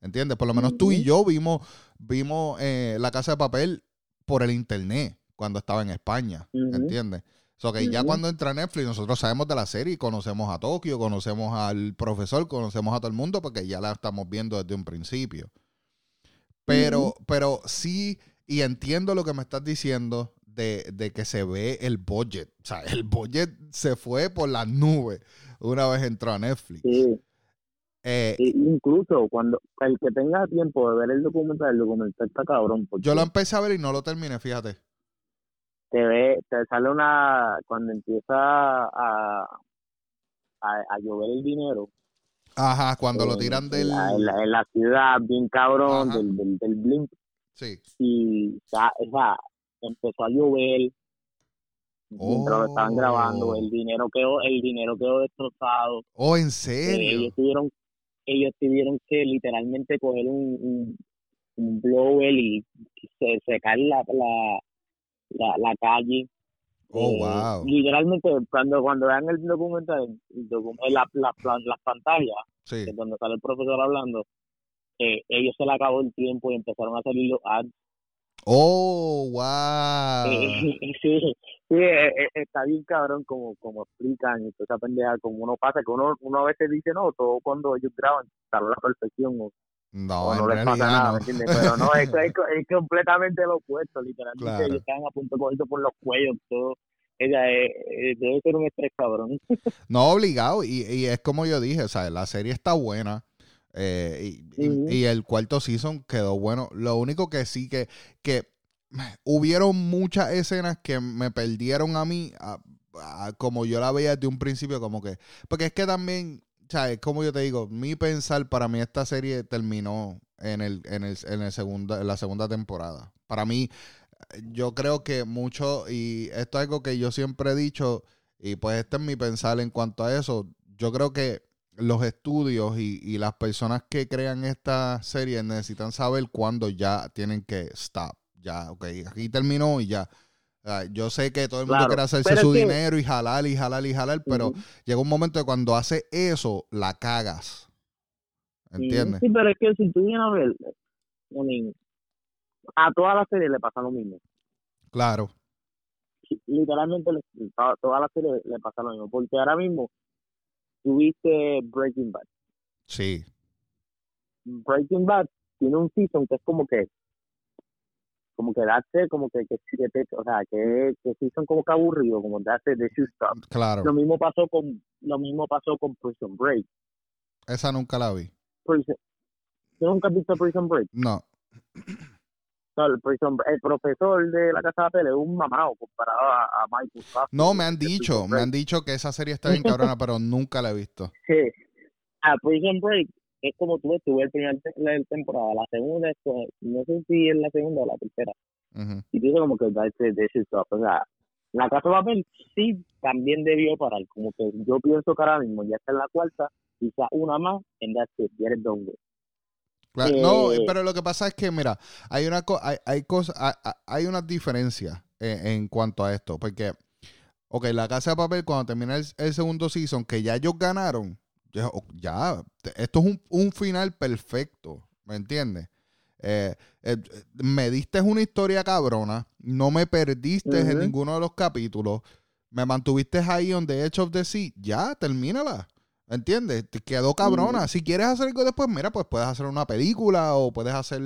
¿Entiendes? Por lo menos tú y yo vimos, vimos eh, La Casa de Papel por el internet cuando estaba en España. Ujú. ¿Entiendes? So que ya cuando entra Netflix, nosotros sabemos de la serie y conocemos a Tokio, conocemos al profesor, conocemos a todo el mundo porque ya la estamos viendo desde un principio. Pero, pero sí, y entiendo lo que me estás diciendo de, de que se ve el budget. O sea, el budget se fue por las nubes una vez entró a Netflix. Sí, Eh, sí, incluso cuando el que tenga tiempo de ver el documental, el documental está cabrón. Porque yo lo empecé a ver y no lo terminé, fíjate. te ve, te sale una, cuando empieza a, a, a llover el dinero. Ajá, cuando lo en- tiran del... en la- en la ciudad, bien cabrón, Ajá. del, del, del blimp, Sí. y o sea, empezó a llover mientras lo estaban Oh. grabando, el dinero quedó, el dinero quedó destrozado, Oh, ¿en Eh, serio? ellos tuvieron, ellos tuvieron que literalmente coger un, un, un blower y se, secar la, la, la, la calle. Oh, Eh, wow. Literalmente, cuando cuando vean el documental, el docu- la, la, la- las pantallas, Sí. que cuando sale el profesor hablando, eh, ellos se le acabó el tiempo y empezaron a salir los ads. Oh, wow. Eh, sí, sí, eh, eh, está bien cabrón como, como explican y toda esa pendeja, como uno pasa, que uno, uno a veces dice, no, todo cuando ellos graban sale a la perfección o, No, o no les pasa nada. ¿me entiendes? Pero no, es, es, es completamente lo opuesto, literalmente Claro. ellos están a punto de por los cuellos, todo. Ella eh, debe ser un estrés cabrón. No, obligado. Y, y es como yo dije, o sea, la serie está buena. eh, y, y- y el cuarto season quedó bueno. Lo único que sí que, que hubieron muchas escenas que me perdieron a mí, como yo la veía desde un principio, como que. Porque es que también sea, es como yo te digo, mi pensar, para mí esta serie terminó en el, en el, en el segunda, en la segunda temporada. Para mí, yo creo que mucho, y esto es algo que yo siempre he dicho, y pues este es mi pensar en cuanto a eso, yo creo que los estudios y, y las personas que crean esta serie necesitan saber cuándo ya tienen que stop. Ya, ok, aquí terminó y ya. Yo sé que todo el mundo Claro, quiere hacerse su que- dinero y jalar y jalar y jalar, pero llega un momento de cuando hace eso, la cagas. ¿Entiendes? Sí, pero es que si tú vienes a ver, a todas las series le pasa lo mismo. Claro. Literalmente a todas las series le pasa lo mismo. Porque ahora mismo tuviste Breaking Bad. Sí. Breaking Bad tiene un season que es como que como que darse como que, que, que o sea que, que season como que aburrido como darse de shoot stop Claro. lo mismo pasó con lo mismo pasó con Prison Break Esa nunca la vi. Prison, ¿tú nunca has visto Prison Break? No. El, Prison el profesor de la casa de papel es un mamado comparado a, a Michael No, me han dicho, me han dicho que esa serie está bien cabrona, pero nunca la he visto. Sí. A Prison Break es como tú ves, tuve el primer la temporada, la segunda no sé si es la segunda o la tercera, Ujú. y dice como que de stuff. O sea, la casa de papel sí también debió parar, como que yo pienso que ahora mismo ya está en la cuarta, quizá una más, en get it done with. Claro, no, Eh, pero lo que pasa es que, mira, hay una co- hay, hay cosas, hay, hay unas diferencias en, en cuanto a esto, porque, ok, la casa de papel cuando termina el, el segundo season, que ya ellos ganaron, ya, esto es un, un final perfecto, ¿me entiendes? Eh, eh, me diste una historia cabrona, no me perdiste en ninguno de los capítulos, me mantuviste ahí on the edge of the sea, ya, termínala. ¿Entiendes? Te quedó cabrona. Si quieres hacer algo después, mira, pues puedes hacer una película o puedes hacer,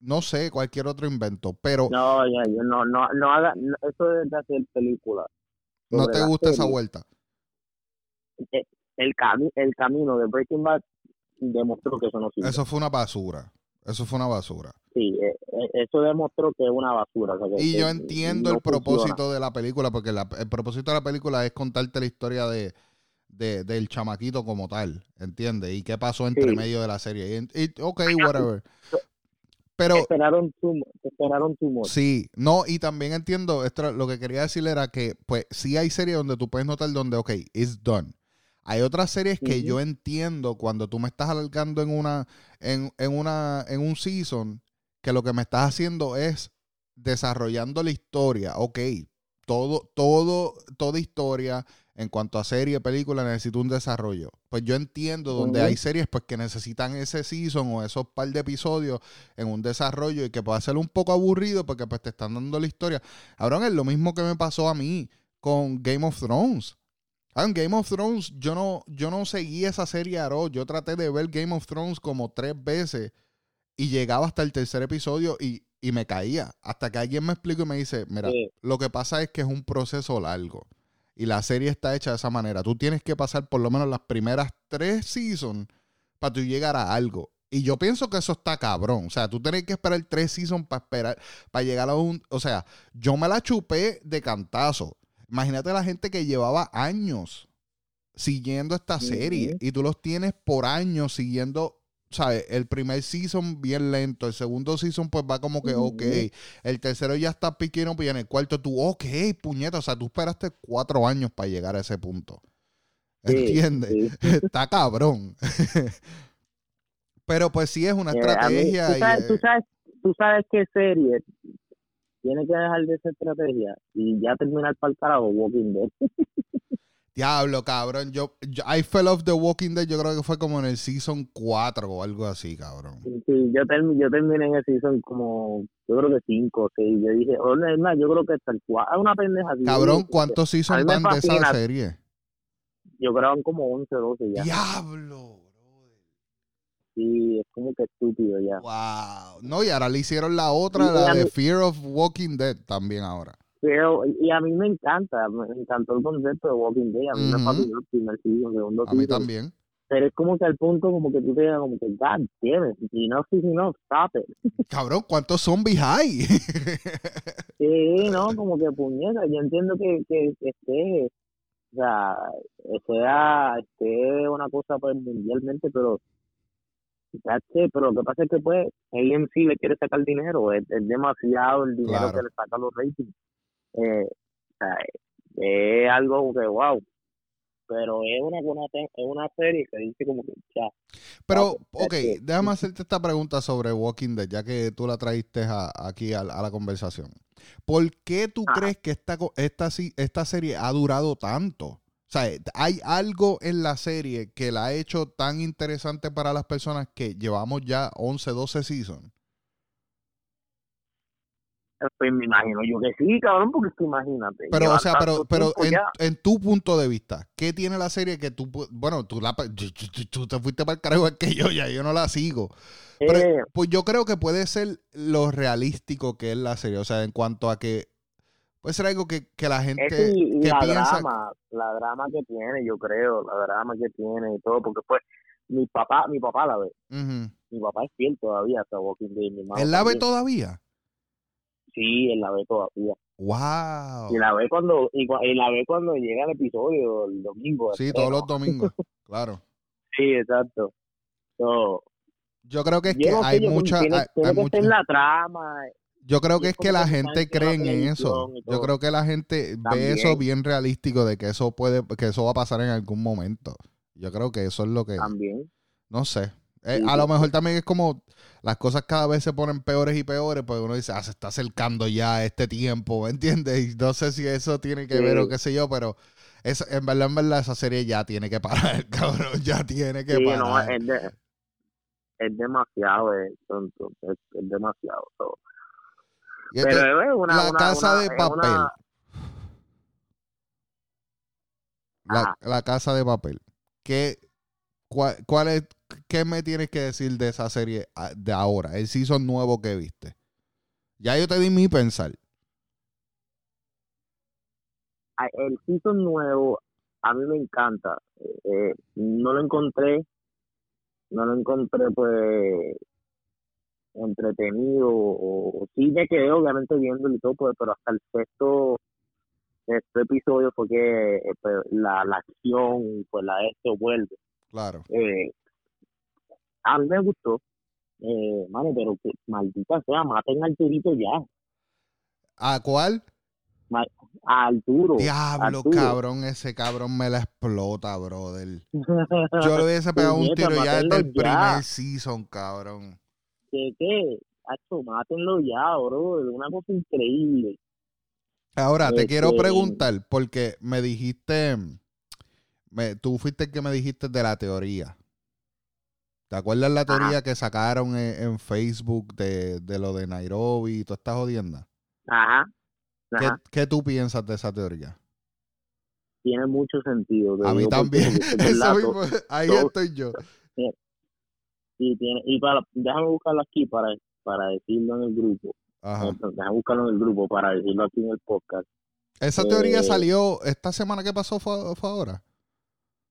no sé, cualquier otro invento. Pero no, No, ya, yo no, no, no haga, no, eso de hacer película. sobre te gusta esa vuelta. El, cami el camino de Breaking Bad demostró que eso no sirve. Eso fue una basura. Eso fue una basura. Sí, eh, eh, eso demostró que es una basura. o sea, que- Y yo entiendo no el funciona. propósito de la película, porque la- el propósito de la película es contarte la historia de, de- del chamaquito como tal, ¿entiendes? Y qué pasó entre Sí. medio de la serie. Y, y- ok, whatever. Pero esperaron too, esperaron too much. Sí, no, y también entiendo, esto lo que quería decir era que, pues, sí hay series donde tú puedes notar donde, ok, it's done. Hay otras series que yo entiendo cuando tú me estás alargando en una, en, en una, en un season, que lo que me estás haciendo es desarrollando la historia. Ok, todo, todo, toda historia en cuanto a serie, película, necesita un desarrollo. Pues yo entiendo donde hay series pues que necesitan ese season o esos par de episodios en un desarrollo y que pueda ser un poco aburrido porque pues te están dando la historia. Ahora es lo mismo que me pasó a mí con Game of Thrones. En Game of Thrones yo no, yo no seguí esa serie a Raw. Yo traté de ver Game of Thrones como tres veces y llegaba hasta el tercer episodio y, y me caía. Hasta que alguien me explicó y me dice, mira, Sí. lo que pasa es que es un proceso largo. Y la serie está hecha de esa manera. Tú tienes que pasar por lo menos las primeras tres seasons para tú llegar a algo. Y yo pienso que eso está cabrón. O sea, tú tienes que esperar tres seasons para esperar, para llegar a un. O sea, yo me la chupé de cantazo. Imagínate la gente que llevaba años siguiendo esta serie. Y tú los tienes por años siguiendo. ¿Sabes? El primer season bien lento, el segundo season pues va como que, ok, el tercero ya está piquino y en el cuarto tú, ok, puñeta, o sea, tú esperaste cuatro años para llegar a ese punto. ¿Entiendes? sí. Está cabrón. Pero pues sí es una Eh, mí- estrategia. tú, y, sabes, tú, sabes, tú sabes qué serie tiene que dejar de esa estrategia y ya terminar para el carajo Walking Dead. Diablo, cabrón. Yo, yo- I fell off the Walking Dead, yo creo que fue como en el season 4 o algo así, cabrón. Sí, yo, term- yo terminé en el season como, yo creo que 5 o 6. Yo dije, oh, no, es más, yo creo que hasta el 4. Es una pendeja. así. Cabrón, ¿cuántos seasons van de esa serie? Yo creo que como 11 o 12 ya. Diablo. Sí, es como que estúpido ya. Wow. No, y ahora le hicieron la otra, Y la de mí- Fear of Walking Dead también ahora. Pero, y a mí me encanta, me encantó el concepto de Walking Dead. A mí me fascinó el primer season, segundo A mí season. también. Pero es como que al punto como que tú te digas como que, God damn it, enough is enough, stop it. Cabrón, ¿cuántos zombies hay? Sí, no, como que puñeta, yo entiendo que, que, que esté o sea, sea este, una cosa pues mundialmente, pero pero lo que pasa es que pues AMC le quiere sacar dinero, es, demasiado el dinero que le saca los ratings. Eh, o sea, es algo que wow, pero es una buena es una serie que dice como que ya. Pero, ok, este, déjame hacerte esta pregunta sobre Walking Dead, ya que tú la traíste aquí a, la conversación. ¿Por qué tú crees que esta, esta, esta serie ha durado tanto? O sea, ¿hay algo en la serie que la ha hecho tan interesante para las personas que llevamos ya 11, 12 seasons? Pues me imagino yo que sí, cabrón, porque tú imagínate. Pero, o sea, pero, pero en, tu punto de vista, ¿qué tiene la serie que tú, bueno, tú, la, tú te fuiste para el carajo que yo, ya yo no la sigo. Pero, eh. pues yo creo que puede ser lo realístico que es la serie, o sea, en cuanto a que puede ser algo que, que la gente que la drama, la drama que tiene, yo creo, la drama que tiene y todo, porque pues mi papá, mi papá la ve. Mi papá es fiel todavía hasta Walking Dead. Mi ¿Él la ve todavía? Sí, él la ve todavía. Wow. Y la ve cuando y, la ve cuando llega el episodio el domingo. Sí, todos los domingos, claro. Sí, exacto. yo creo que es que hay mucha tiene, que la trama. Yo creo que es que la gente cree en eso. Yo creo que la gente ve eso bien realístico de que eso puede que eso va a pasar en algún momento. Yo creo que eso es lo que También. No sé. Eh, a lo mejor también es como las cosas cada vez se ponen peores y peores, pues uno dice, ah, se está acercando ya este tiempo, ¿me entiendes? Y no sé si eso tiene que ver o qué sé yo, pero es, en verdad, en verdad, esa serie ya tiene que parar, cabrón, ya tiene que parar. No, es, es demasiado, es, es, demasiado. Pero es una, la casa de papel. La, la, casa de papel. ¿Qué, cuál, cuál, es, ¿qué me tienes que decir de esa serie ah, de ahora? El season nuevo que viste. Ya yo te di mi pensar. El season nuevo a mí me encanta. Eh, no lo encontré, no lo encontré pues entretenido o, sí me quedé obviamente viendo y todo, pues, pero hasta el sexto este episodio fue que eh, pues, la, la acción pues la esto vuelve. Claro. Eh, a mí me gustó, eh, mano, pero que maldita sea, maten a Arturito ya. ¿A cuál? a Arturo. Diablo, cabrón, ese cabrón me la explota, brother. Yo le hubiese pegado un tiro ya desde el primer season, cabrón. ¿Qué qué? Hacho, mátenlo ya, bro. Es una cosa increíble. Ahora, te quiero este, preguntar, porque me dijiste, me, tú fuiste el que me dijiste de la teoría. ¿Te acuerdas la teoría que sacaron en, Facebook de, lo de Nairobi y toda esta jodienda? Ajá. ¿Qué, tú piensas de esa teoría? Tiene mucho sentido. A mí también. ahí estoy yo. Sí, tiene, y para, déjame buscarlo aquí para, para decirlo en el grupo. Ajá. Déjame buscarlo en el grupo para decirlo aquí en el podcast. Esa teoría eh, salió esta semana que pasó, fue ahora.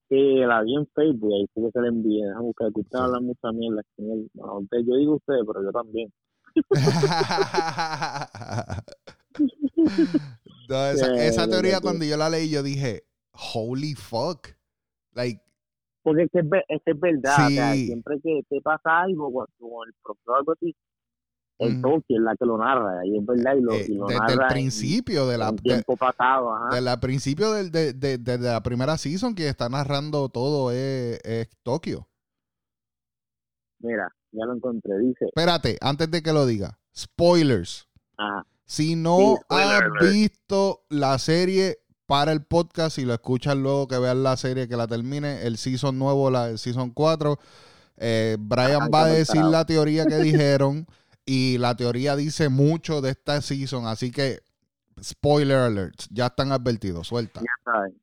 Sí, la vi en Facebook, ahí sí que se le envié. Déjame buscar, que usted habla mucha mierda. No, yo digo usted, pero yo también. esa, teoría cuando yo la leí yo dije, holy fuck. Like, porque es que es, es verdad, siempre que te pasa algo con, el profesor algo así, el Tokio es la que lo narra, y es verdad, y lo, eh, desde el principio de la tiempo pasado, Desde el principio de, de, la primera season que está narrando todo es, Tokio. Mira, ya lo encontré, dice. Espérate, antes de que lo diga, spoilers. Si no has visto la serie para el podcast y lo escuchas luego que veas la serie que la termine, el season nuevo, la el season 4, eh, Brian va a decir la teoría que dijeron. Y la teoría dice mucho de esta season, así que spoiler alert, ya están advertidos, suelta. Ya saben.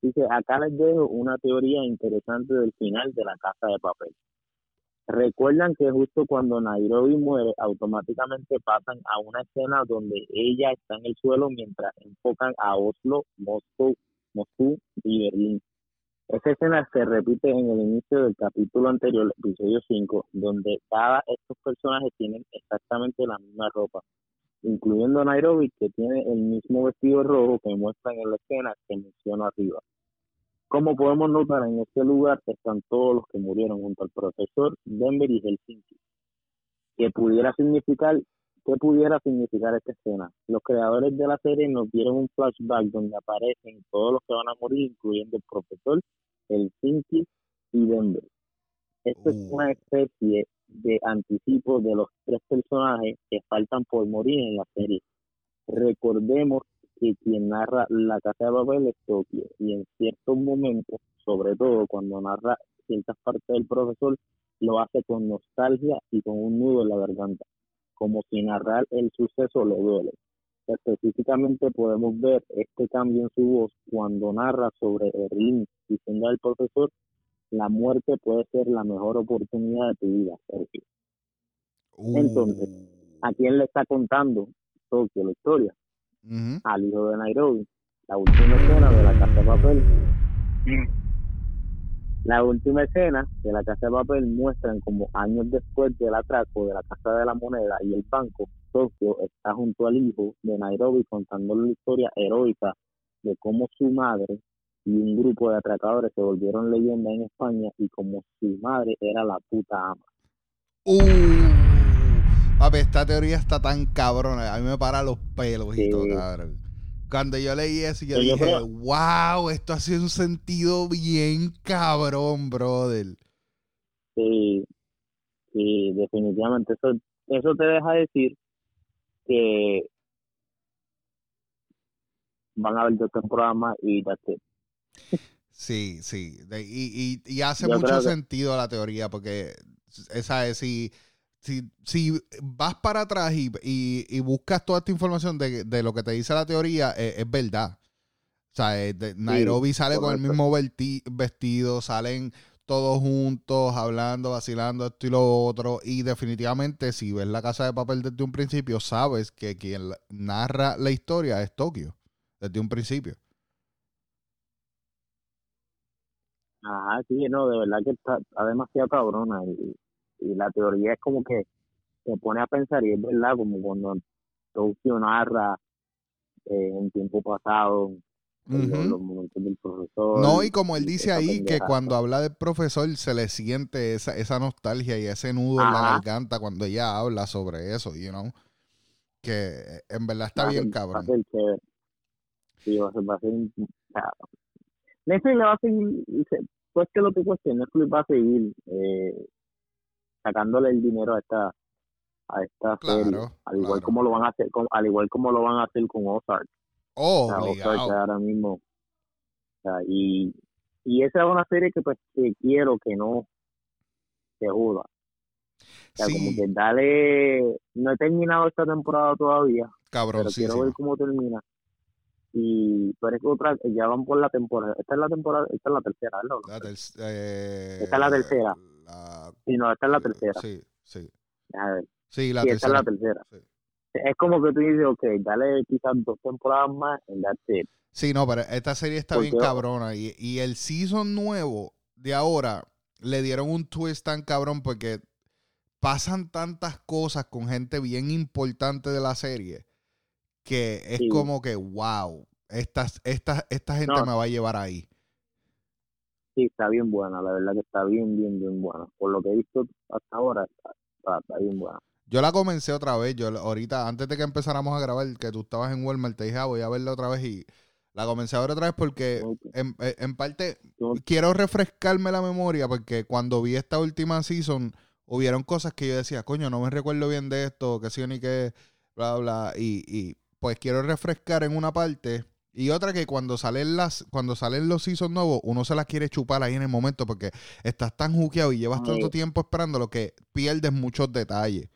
Dice, acá les dejo una teoría interesante del final de la casa de papel. Recuerdan que justo cuando Nairobi muere, automáticamente pasan a una escena donde ella está en el suelo mientras enfocan a Oslo, Moscú, Moscú y Berlín. Esa escena se repite en el inicio del capítulo anterior, episodio 5, donde cada estos personajes tienen exactamente la misma ropa. incluyendo Nairobi, que tiene el mismo vestido rojo que muestran en la escena que menciono arriba. Como podemos notar, en este lugar están todos los que murieron junto al profesor Denver y Helsinki. ¿Qué pudiera significar, qué pudiera significar esta escena? Los creadores de la serie nos dieron un flashback donde aparecen todos los que van a morir, incluyendo el profesor, Helsinki y Denver. Esto es Uh. una especie de anticipo de los tres personajes que faltan por morir en la serie. Recordemos que quien narra La Casa de Papel es Tokio y en ciertos momentos, sobre todo cuando narra ciertas partes del profesor, lo hace con nostalgia y con un nudo en la garganta, como si narrar el suceso le duele. Específicamente podemos ver este cambio en su voz cuando narra sobre Erlin diciendo al profesor la muerte puede ser la mejor oportunidad de tu vida, Sergio. Entonces. ¿A quién le está contando Tokio la historia? Al hijo de Nairobi. La última escena de la casa de papel. La última escena de la casa de papel muestran como años después del atraco de la casa de la moneda y el banco, Tokio está junto al hijo de Nairobi contándole la historia heroica de cómo su madre y un grupo de atracadores se volvieron leyenda en España y como su madre era la puta ama. Uh, papi, esta teoría está tan cabrona. A mí me para los pelos y todo, cabrón. Cuando yo leí eso, yo yo dije, creo- wow, esto hace un sentido bien cabrón, brother. Sí, sí, definitivamente. Eso, eso te deja decir que van a haber dos temporadas y that's it. Sí, sí. Y, y, y hace Yo mucho que- sentido la teoría, porque esa es si, si, si vas para atrás y, y, y buscas toda esta información de, de lo que te dice la teoría, eh, es verdad. O sea, eh, de- Nairobi sale con el mismo verti- vestido, salen todos juntos, hablando, vacilando, esto y lo otro. Y definitivamente, si ves la casa de papel desde un principio, sabes que quien narra la historia es Tokio, desde un principio. Ajá, sí, no, de verdad que está, está demasiado cabrona y, y la teoría es como que te pone a pensar y es verdad, como cuando Tokio narra eh, en tiempo pasado en los, momentos del profesor. No, y como él dice ahí, que cuando habla del profesor se le siente esa, esa nostalgia y ese nudo en la garganta cuando ella habla sobre eso, you know. Que en verdad está va bien ser- Va a cabrón. ser chévere. Sí, va a ser, va a ser Netflix le va a seguir, se- pues que lo que cueste, Netflix va a seguir eh, sacándole el dinero a esta a esta serie, al igual claro. como lo van a hacer con, al igual como lo van a hacer con Ozark, Oh, o sea, Ozark ahora mismo, o sea, y y esa es una serie que pues que quiero que no se joda, o sea, como que dale, no he terminado esta temporada todavía, pero quiero ver cómo termina. Y pero es que otra, ya van por la temporada, esta es la temporada, esta es la tercera, ¿verdad? La ter- eh, Esta es la tercera. La- Sí, no, esta es la tercera. Sí, sí. A ver, Sí, la sí, esta es tercera. la tercera. Sí. Es como que tú dices, ok, dale quizás dos temporadas más and that's it. Sí, no, pero esta serie está bien cabrona. Y, y el season nuevo de ahora le dieron un twist tan cabrón porque pasan tantas cosas con gente bien importante de la serie que es Sí. como que, wow, esta, esta, esta gente No. me va a llevar ahí. Sí, está bien buena, la verdad que está bien, bien, bien buena. Por lo que he visto hasta ahora, está, está, está bien buena. Yo la comencé otra vez. Yo ahorita, antes de que empezáramos a grabar, que tú estabas en Walmart, te dije, ah, voy a verla otra vez y la comencé a ver otra vez porque en, en parte quiero refrescarme la memoria porque cuando vi esta última season hubieron cosas que yo decía, coño, no me recuerdo bien de esto, que sí ni qué, bla, bla, y, y pues quiero refrescar en una parte y otra que cuando salen las cuando salen los seasons nuevos uno se las quiere chupar ahí en el momento porque estás tan juqueado y llevas Ay. tanto tiempo esperándolo que pierdes muchos detalles.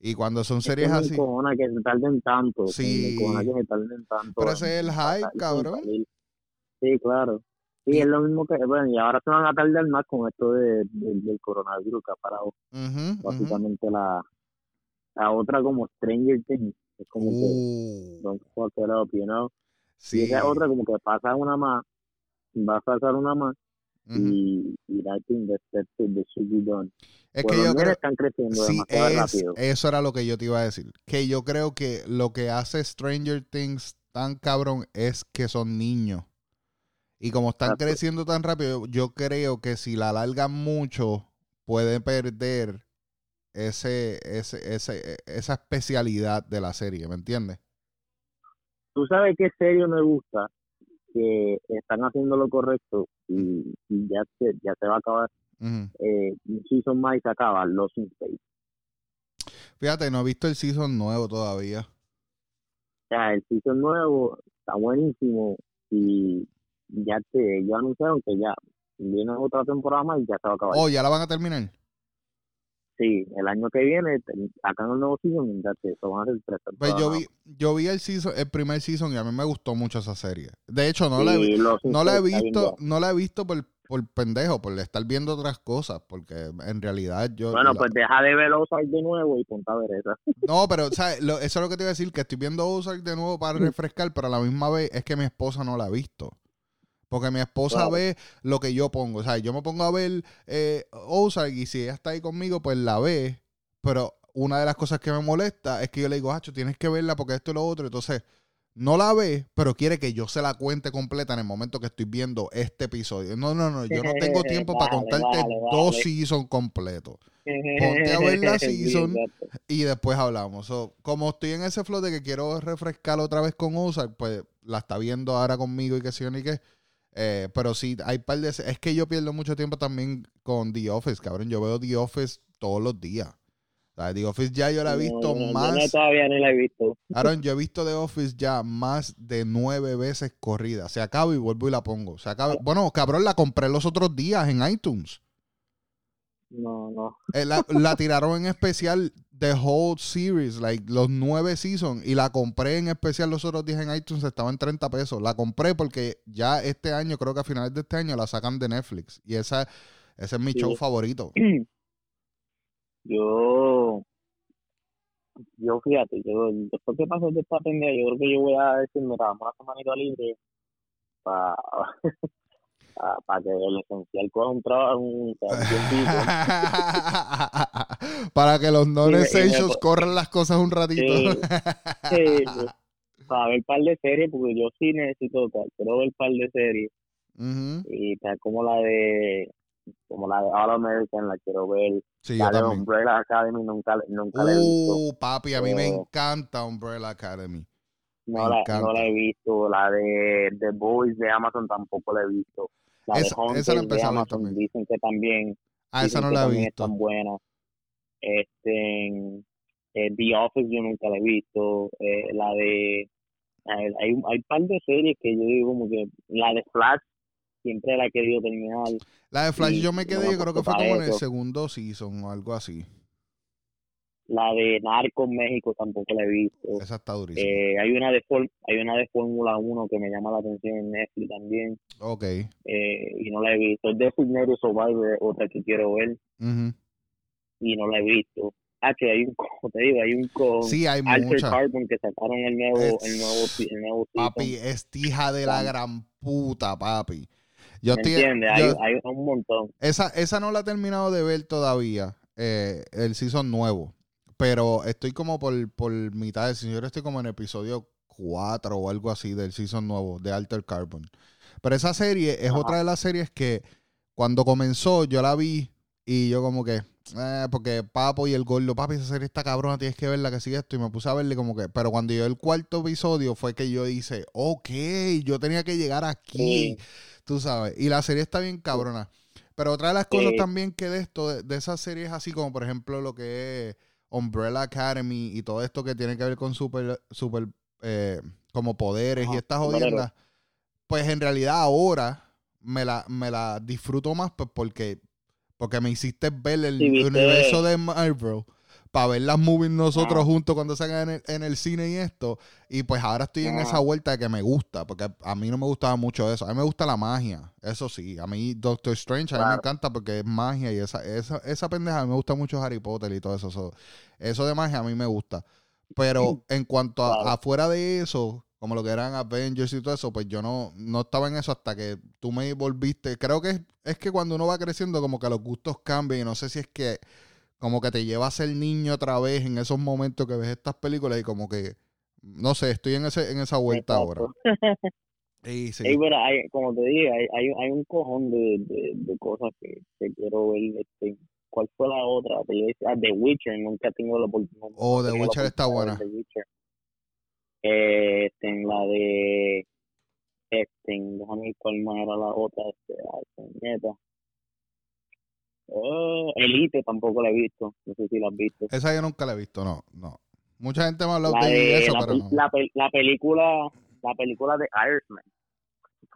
Y cuando son series Es que así, encojona que se tarden tanto. Sí. Me encojona que se tarden tanto. Pero ese es el hype, cabrón. Sí, claro. Sí, Y- es lo mismo que, bueno, y ahora se van a tardar más con esto de, de- del coronavirus que ha parado básicamente la, la otra como Stranger Things. Es como que, Uh, don't fuck it up, you know. Y sí. esa otra como que pasa una más, va a pasar una más, y, y I think that, that, that should be done. Es Pues que yo creo, están creciendo sí, demasiado es, rápido. eso era lo que yo te iba a decir. Que yo creo que lo que hace Stranger Things tan cabrón es que son niños. Y como están Exacto. creciendo tan rápido, yo creo que si la alargan mucho, puede perder ese, ese, ese, esa especialidad de la serie, ¿me entiendes? Tú sabes qué serio me gusta, que están haciendo lo correcto y, y ya, se, ya se va a acabar. Ujú. Eh, un season más y se acaba, Los Space. Fíjate, no he visto el season nuevo todavía. O sea, el season nuevo está buenísimo y ya te, ya anunciaron que ya viene otra temporada más y ya se va a acabar. Oh, ya la van a terminar. Sí, el año que viene sacan el nuevo season y se van a hacer tres Pues yo vi, yo vi el season, el primer season y a mí me gustó mucho esa serie. De hecho, no la he, no la visto, no la he visto por, por pendejo, por estar viendo otras cosas, porque en realidad yo Bueno, la- pues deja de ver Ozark de nuevo y ponte a ver esa. no, pero ¿sabes? Lo- eso es lo que te iba a decir, que estoy viendo Ozark de nuevo para refrescar, pero a la misma vez es que mi esposa no la ha visto. Porque mi esposa ve lo que yo pongo. O sea, yo me pongo a ver eh, Ozark y si ella está ahí conmigo, pues la ve. Pero una de las cosas que me molesta es que yo le digo, Hacho, tienes que verla porque esto y lo otro. Entonces, no la ve, pero quiere que yo se la cuente completa en el momento que estoy viendo este episodio. No, no, no, yo no tengo tiempo para contarte vale, dos vale. seasons completos. Ponte a ver la season. Y después hablamos. So, como estoy en ese flow de que quiero refrescar otra vez con Ozark, pues la está viendo ahora conmigo y que sí o ni qué. Eh, pero sí, hay par de... Es que yo pierdo mucho tiempo también con The Office, cabrón. Yo veo The Office todos los días. O sea, The Office ya yo la he visto No, no, yo más... no, todavía no la he visto. Aaron, yo he visto The Office ya más de nueve veces corrida. Se acaba y vuelvo y la pongo. Se acaba... Bueno, cabrón, la compré los otros días en iTunes. No, no. Eh, la, la tiraron en especial The Whole Series, like los nueve seasons, y la compré en especial los otros días en iTunes, estaba en 30 pesos. La compré porque ya este año, creo que a finales de este año, la sacan de Netflix. Y esa, ese es mi Sí. show favorito. Yo, yo fíjate, yo después que pasó de esta pendeja, yo creo que yo voy a decir, mira, vamos a una semanita libre para para que el esencial coja un trabajo, un, un tiempito. Para que los non-essentials po- corran las cosas un ratito. Sí. Sí, para ver un par de series, porque yo sí necesito, quiero ver un par de series, y tal como la de, como la de All American, la quiero ver, Sí, yo la de. Umbrella Academy nunca, nunca la he visto. Uh, papi, a mí me Oh. encanta Umbrella Academy. No la, no la he visto. La de The Boys de Amazon tampoco la he visto. La Esa- de esa la de Amazon también. dicen que también, Ah, esa no la he visto. están buenas. Este, eh, The Office yo nunca la he visto. Eh, la de hay, hay un hay par de series que yo digo como que la de Flash siempre la he querido terminar. La de Flash y yo me quedé, yo creo que fue como en el segundo season o algo así. La de Narcos México tampoco la he visto. Esa está durísima. Eh, hay una de For- hay una de Fórmula 1 que me llama la atención en Netflix también. ok. eh, y no la he visto. Designated Survivor es otra que quiero ver y no la he visto. Ah, que hay un, como te digo, hay un con Sí, hay muchas. Carbon que sacaron el nuevo, Es- el nuevo, el nuevo season. Papi, es hija de la gran puta, papi. Yo ¿Me estoy, entiendes? yo- Hay, hay un montón. esa, esa no la he terminado de ver todavía, eh, el season nuevo. Pero estoy como por, por mitad del. Yo estoy como en episodio 4 o algo así del season nuevo de Alter Carbon. Pero esa serie es Ajá. otra de las series que cuando comenzó yo la vi y yo como que, eh, porque Papo y el gordo, papi, esa serie está cabrona, tienes que verla, que sigue esto. Y me puse a verle como que, pero cuando yo el cuarto episodio fue que yo hice, ok, yo tenía que llegar aquí, Sí. tú sabes. Y la serie está bien cabrona. Pero otra de las cosas Sí. también que de esto, de, de esas series así como por ejemplo lo que es Umbrella Academy y todo esto que tiene que ver con super, super eh, como poderes y estas jodiendas, pues en realidad ahora me la, me la disfruto más pues porque, porque me hiciste ver el Sí, universo de Marvel para ver las movies nosotros juntos cuando salgan en el, en el cine y esto. Y pues ahora estoy en esa vuelta de que me gusta, porque a mí no me gustaba mucho eso. A mí me gusta la magia, eso sí. A mí Doctor Strange, a mí me encanta porque es magia y esa, esa, esa pendeja, a mí me gusta mucho Harry Potter y todo eso. so, eso de magia a mí me gusta. Pero en cuanto a Claro. afuera de eso, como lo que eran Avengers y todo eso, pues yo no, no estaba en eso hasta que tú me volviste. Creo que es, es que cuando uno va creciendo, como que los gustos cambian y no sé si es que como que te lleva a ser niño otra vez en esos momentos que ves estas películas y como que, no sé, estoy en, ese, en esa vuelta ahora. Sí, sí. pero hay, como te dije, hay, hay, hay un cojón de, de, de cosas que, que, quiero ver. Este, ¿Cuál fue la otra? Ah, The Witcher, nunca tengo la oportunidad. Oh, The Witcher está buena. The Witcher. Eh, este, en la de. Este, déjame ver cuál más era la otra. Este, este neta. Oh, Elite tampoco la he visto. No sé si la has visto. Esa yo nunca la he visto, no. no. Mucha gente me ha hablado de, eso, la, pero no. La, la película la película de Irishman.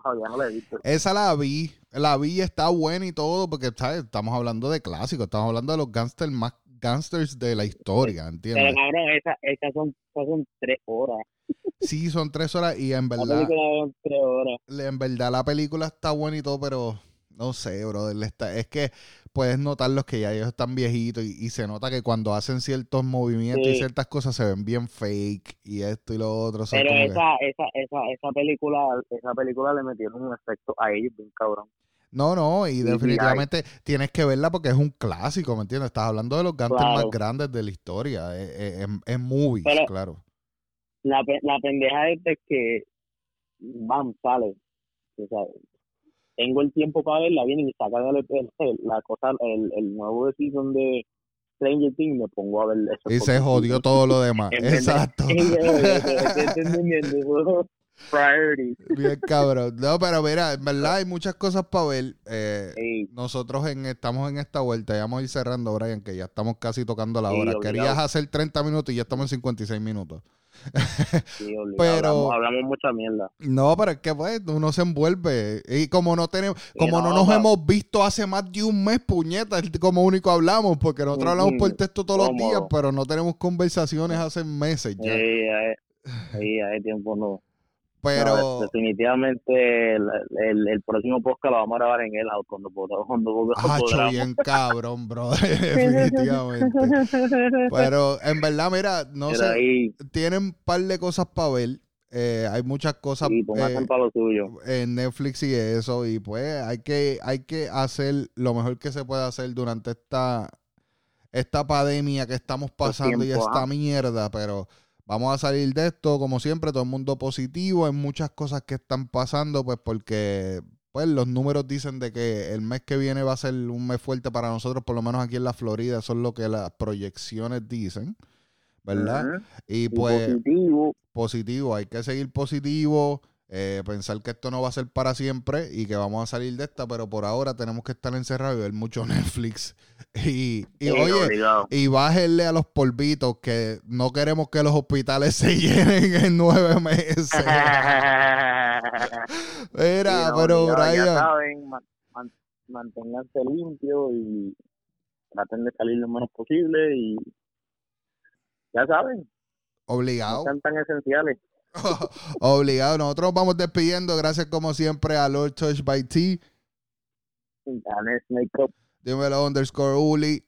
Todavía no la he visto. Esa la vi, la vi, está buena y todo, porque ¿sabes? estamos hablando de clásicos, estamos hablando de los gangsters más gangsters de la historia, ¿entiendes? Pero cabrón, esas esa son, son tres horas. Sí, son tres horas y en verdad. La película tres horas. En verdad la película está buena y todo, pero no sé, brother. Es que puedes notar los que ya ellos están viejitos y, se nota que cuando hacen ciertos movimientos y ciertas cosas se ven bien fake y esto y lo otro. Pero esa, esa, esa, esa película, esa película le metieron un efecto a ellos bien cabrón. No, no, y definitivamente tienes que verla porque es un clásico, ¿me entiendes? Estás hablando de los gantes más grandes de la historia, es, es, movies, claro. La, la pendeja es que van, sale, o sea, tengo el tiempo para verla, vienen y sacan el, la cosa, el, el nuevo season de Stranger Things, me pongo a ver eso. Y se jodió todo lo demás. Exacto. Priority. Bien cabrón. No, pero mira, en verdad hay muchas cosas para ver. Eh, nosotros en, estamos en esta vuelta, ya vamos a ir cerrando, Brian, que ya estamos casi tocando la hora. Querías hacer 30 minutos y ya estamos en 56 minutos. pero hablamos, mucha mierda. No, pero es que pues uno se envuelve. Y como no tenemos, como no, nos hemos visto hace más de un mes, puñetas, como único hablamos, porque nosotros hablamos por texto todos los días, pero no tenemos conversaciones hace meses ya. Sí, hay tiempo no. Pero. definitivamente el, el, próximo podcast lo vamos a grabar en el auto cuando, cuando, cuando bien cabrón, bro. definitivamente. Pero en verdad, mira, no sé. Tienen un par de cosas para ver. Eh, hay muchas cosas sí, eh, lo suyo. en Netflix y eso. Y pues hay que, hay que hacer lo mejor que se puede hacer durante esta, esta pandemia que estamos pasando y esta mierda. Pero Vamos a salir de esto, como siempre, todo el mundo positivo. Hay muchas cosas que están pasando, pues porque pues los números dicen de que el mes que viene va a ser un mes fuerte para nosotros, por lo menos aquí en la Florida, eso es lo que las proyecciones dicen, ¿verdad? Y pues positivo. positivo, hay que seguir positivo. Eh, pensar que esto no va a ser para siempre y que vamos a salir de esta, pero por ahora tenemos que estar encerrados y ver mucho Netflix. Y, y oye, y bájenle a los polvitos que no queremos que los hospitales se llenen en nueve meses. Mira, pero Brian. Ya saben, manténganse limpios y traten de salir lo menos posible y ya saben. Obligado. No sean tan esenciales. Obligado. Nosotros vamos despidiendo. Gracias como siempre a Lord Touch by T. Dímelo underscore Uli.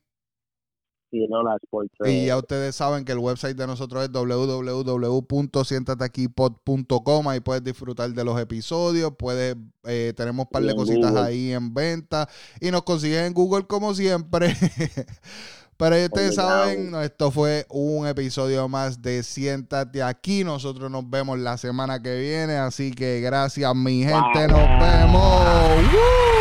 Y ya ustedes saben que el website de nosotros es www.sientateaquipod.com. Ahí puedes disfrutar de los episodios. Puedes, eh, tenemos un par de cositas ahí en venta. Y nos consiguen en Google como siempre. Pero ustedes saben, esto fue un episodio más de Siéntate aquí. Nosotros nos vemos la semana que viene. Así que gracias, mi gente. Nos vemos.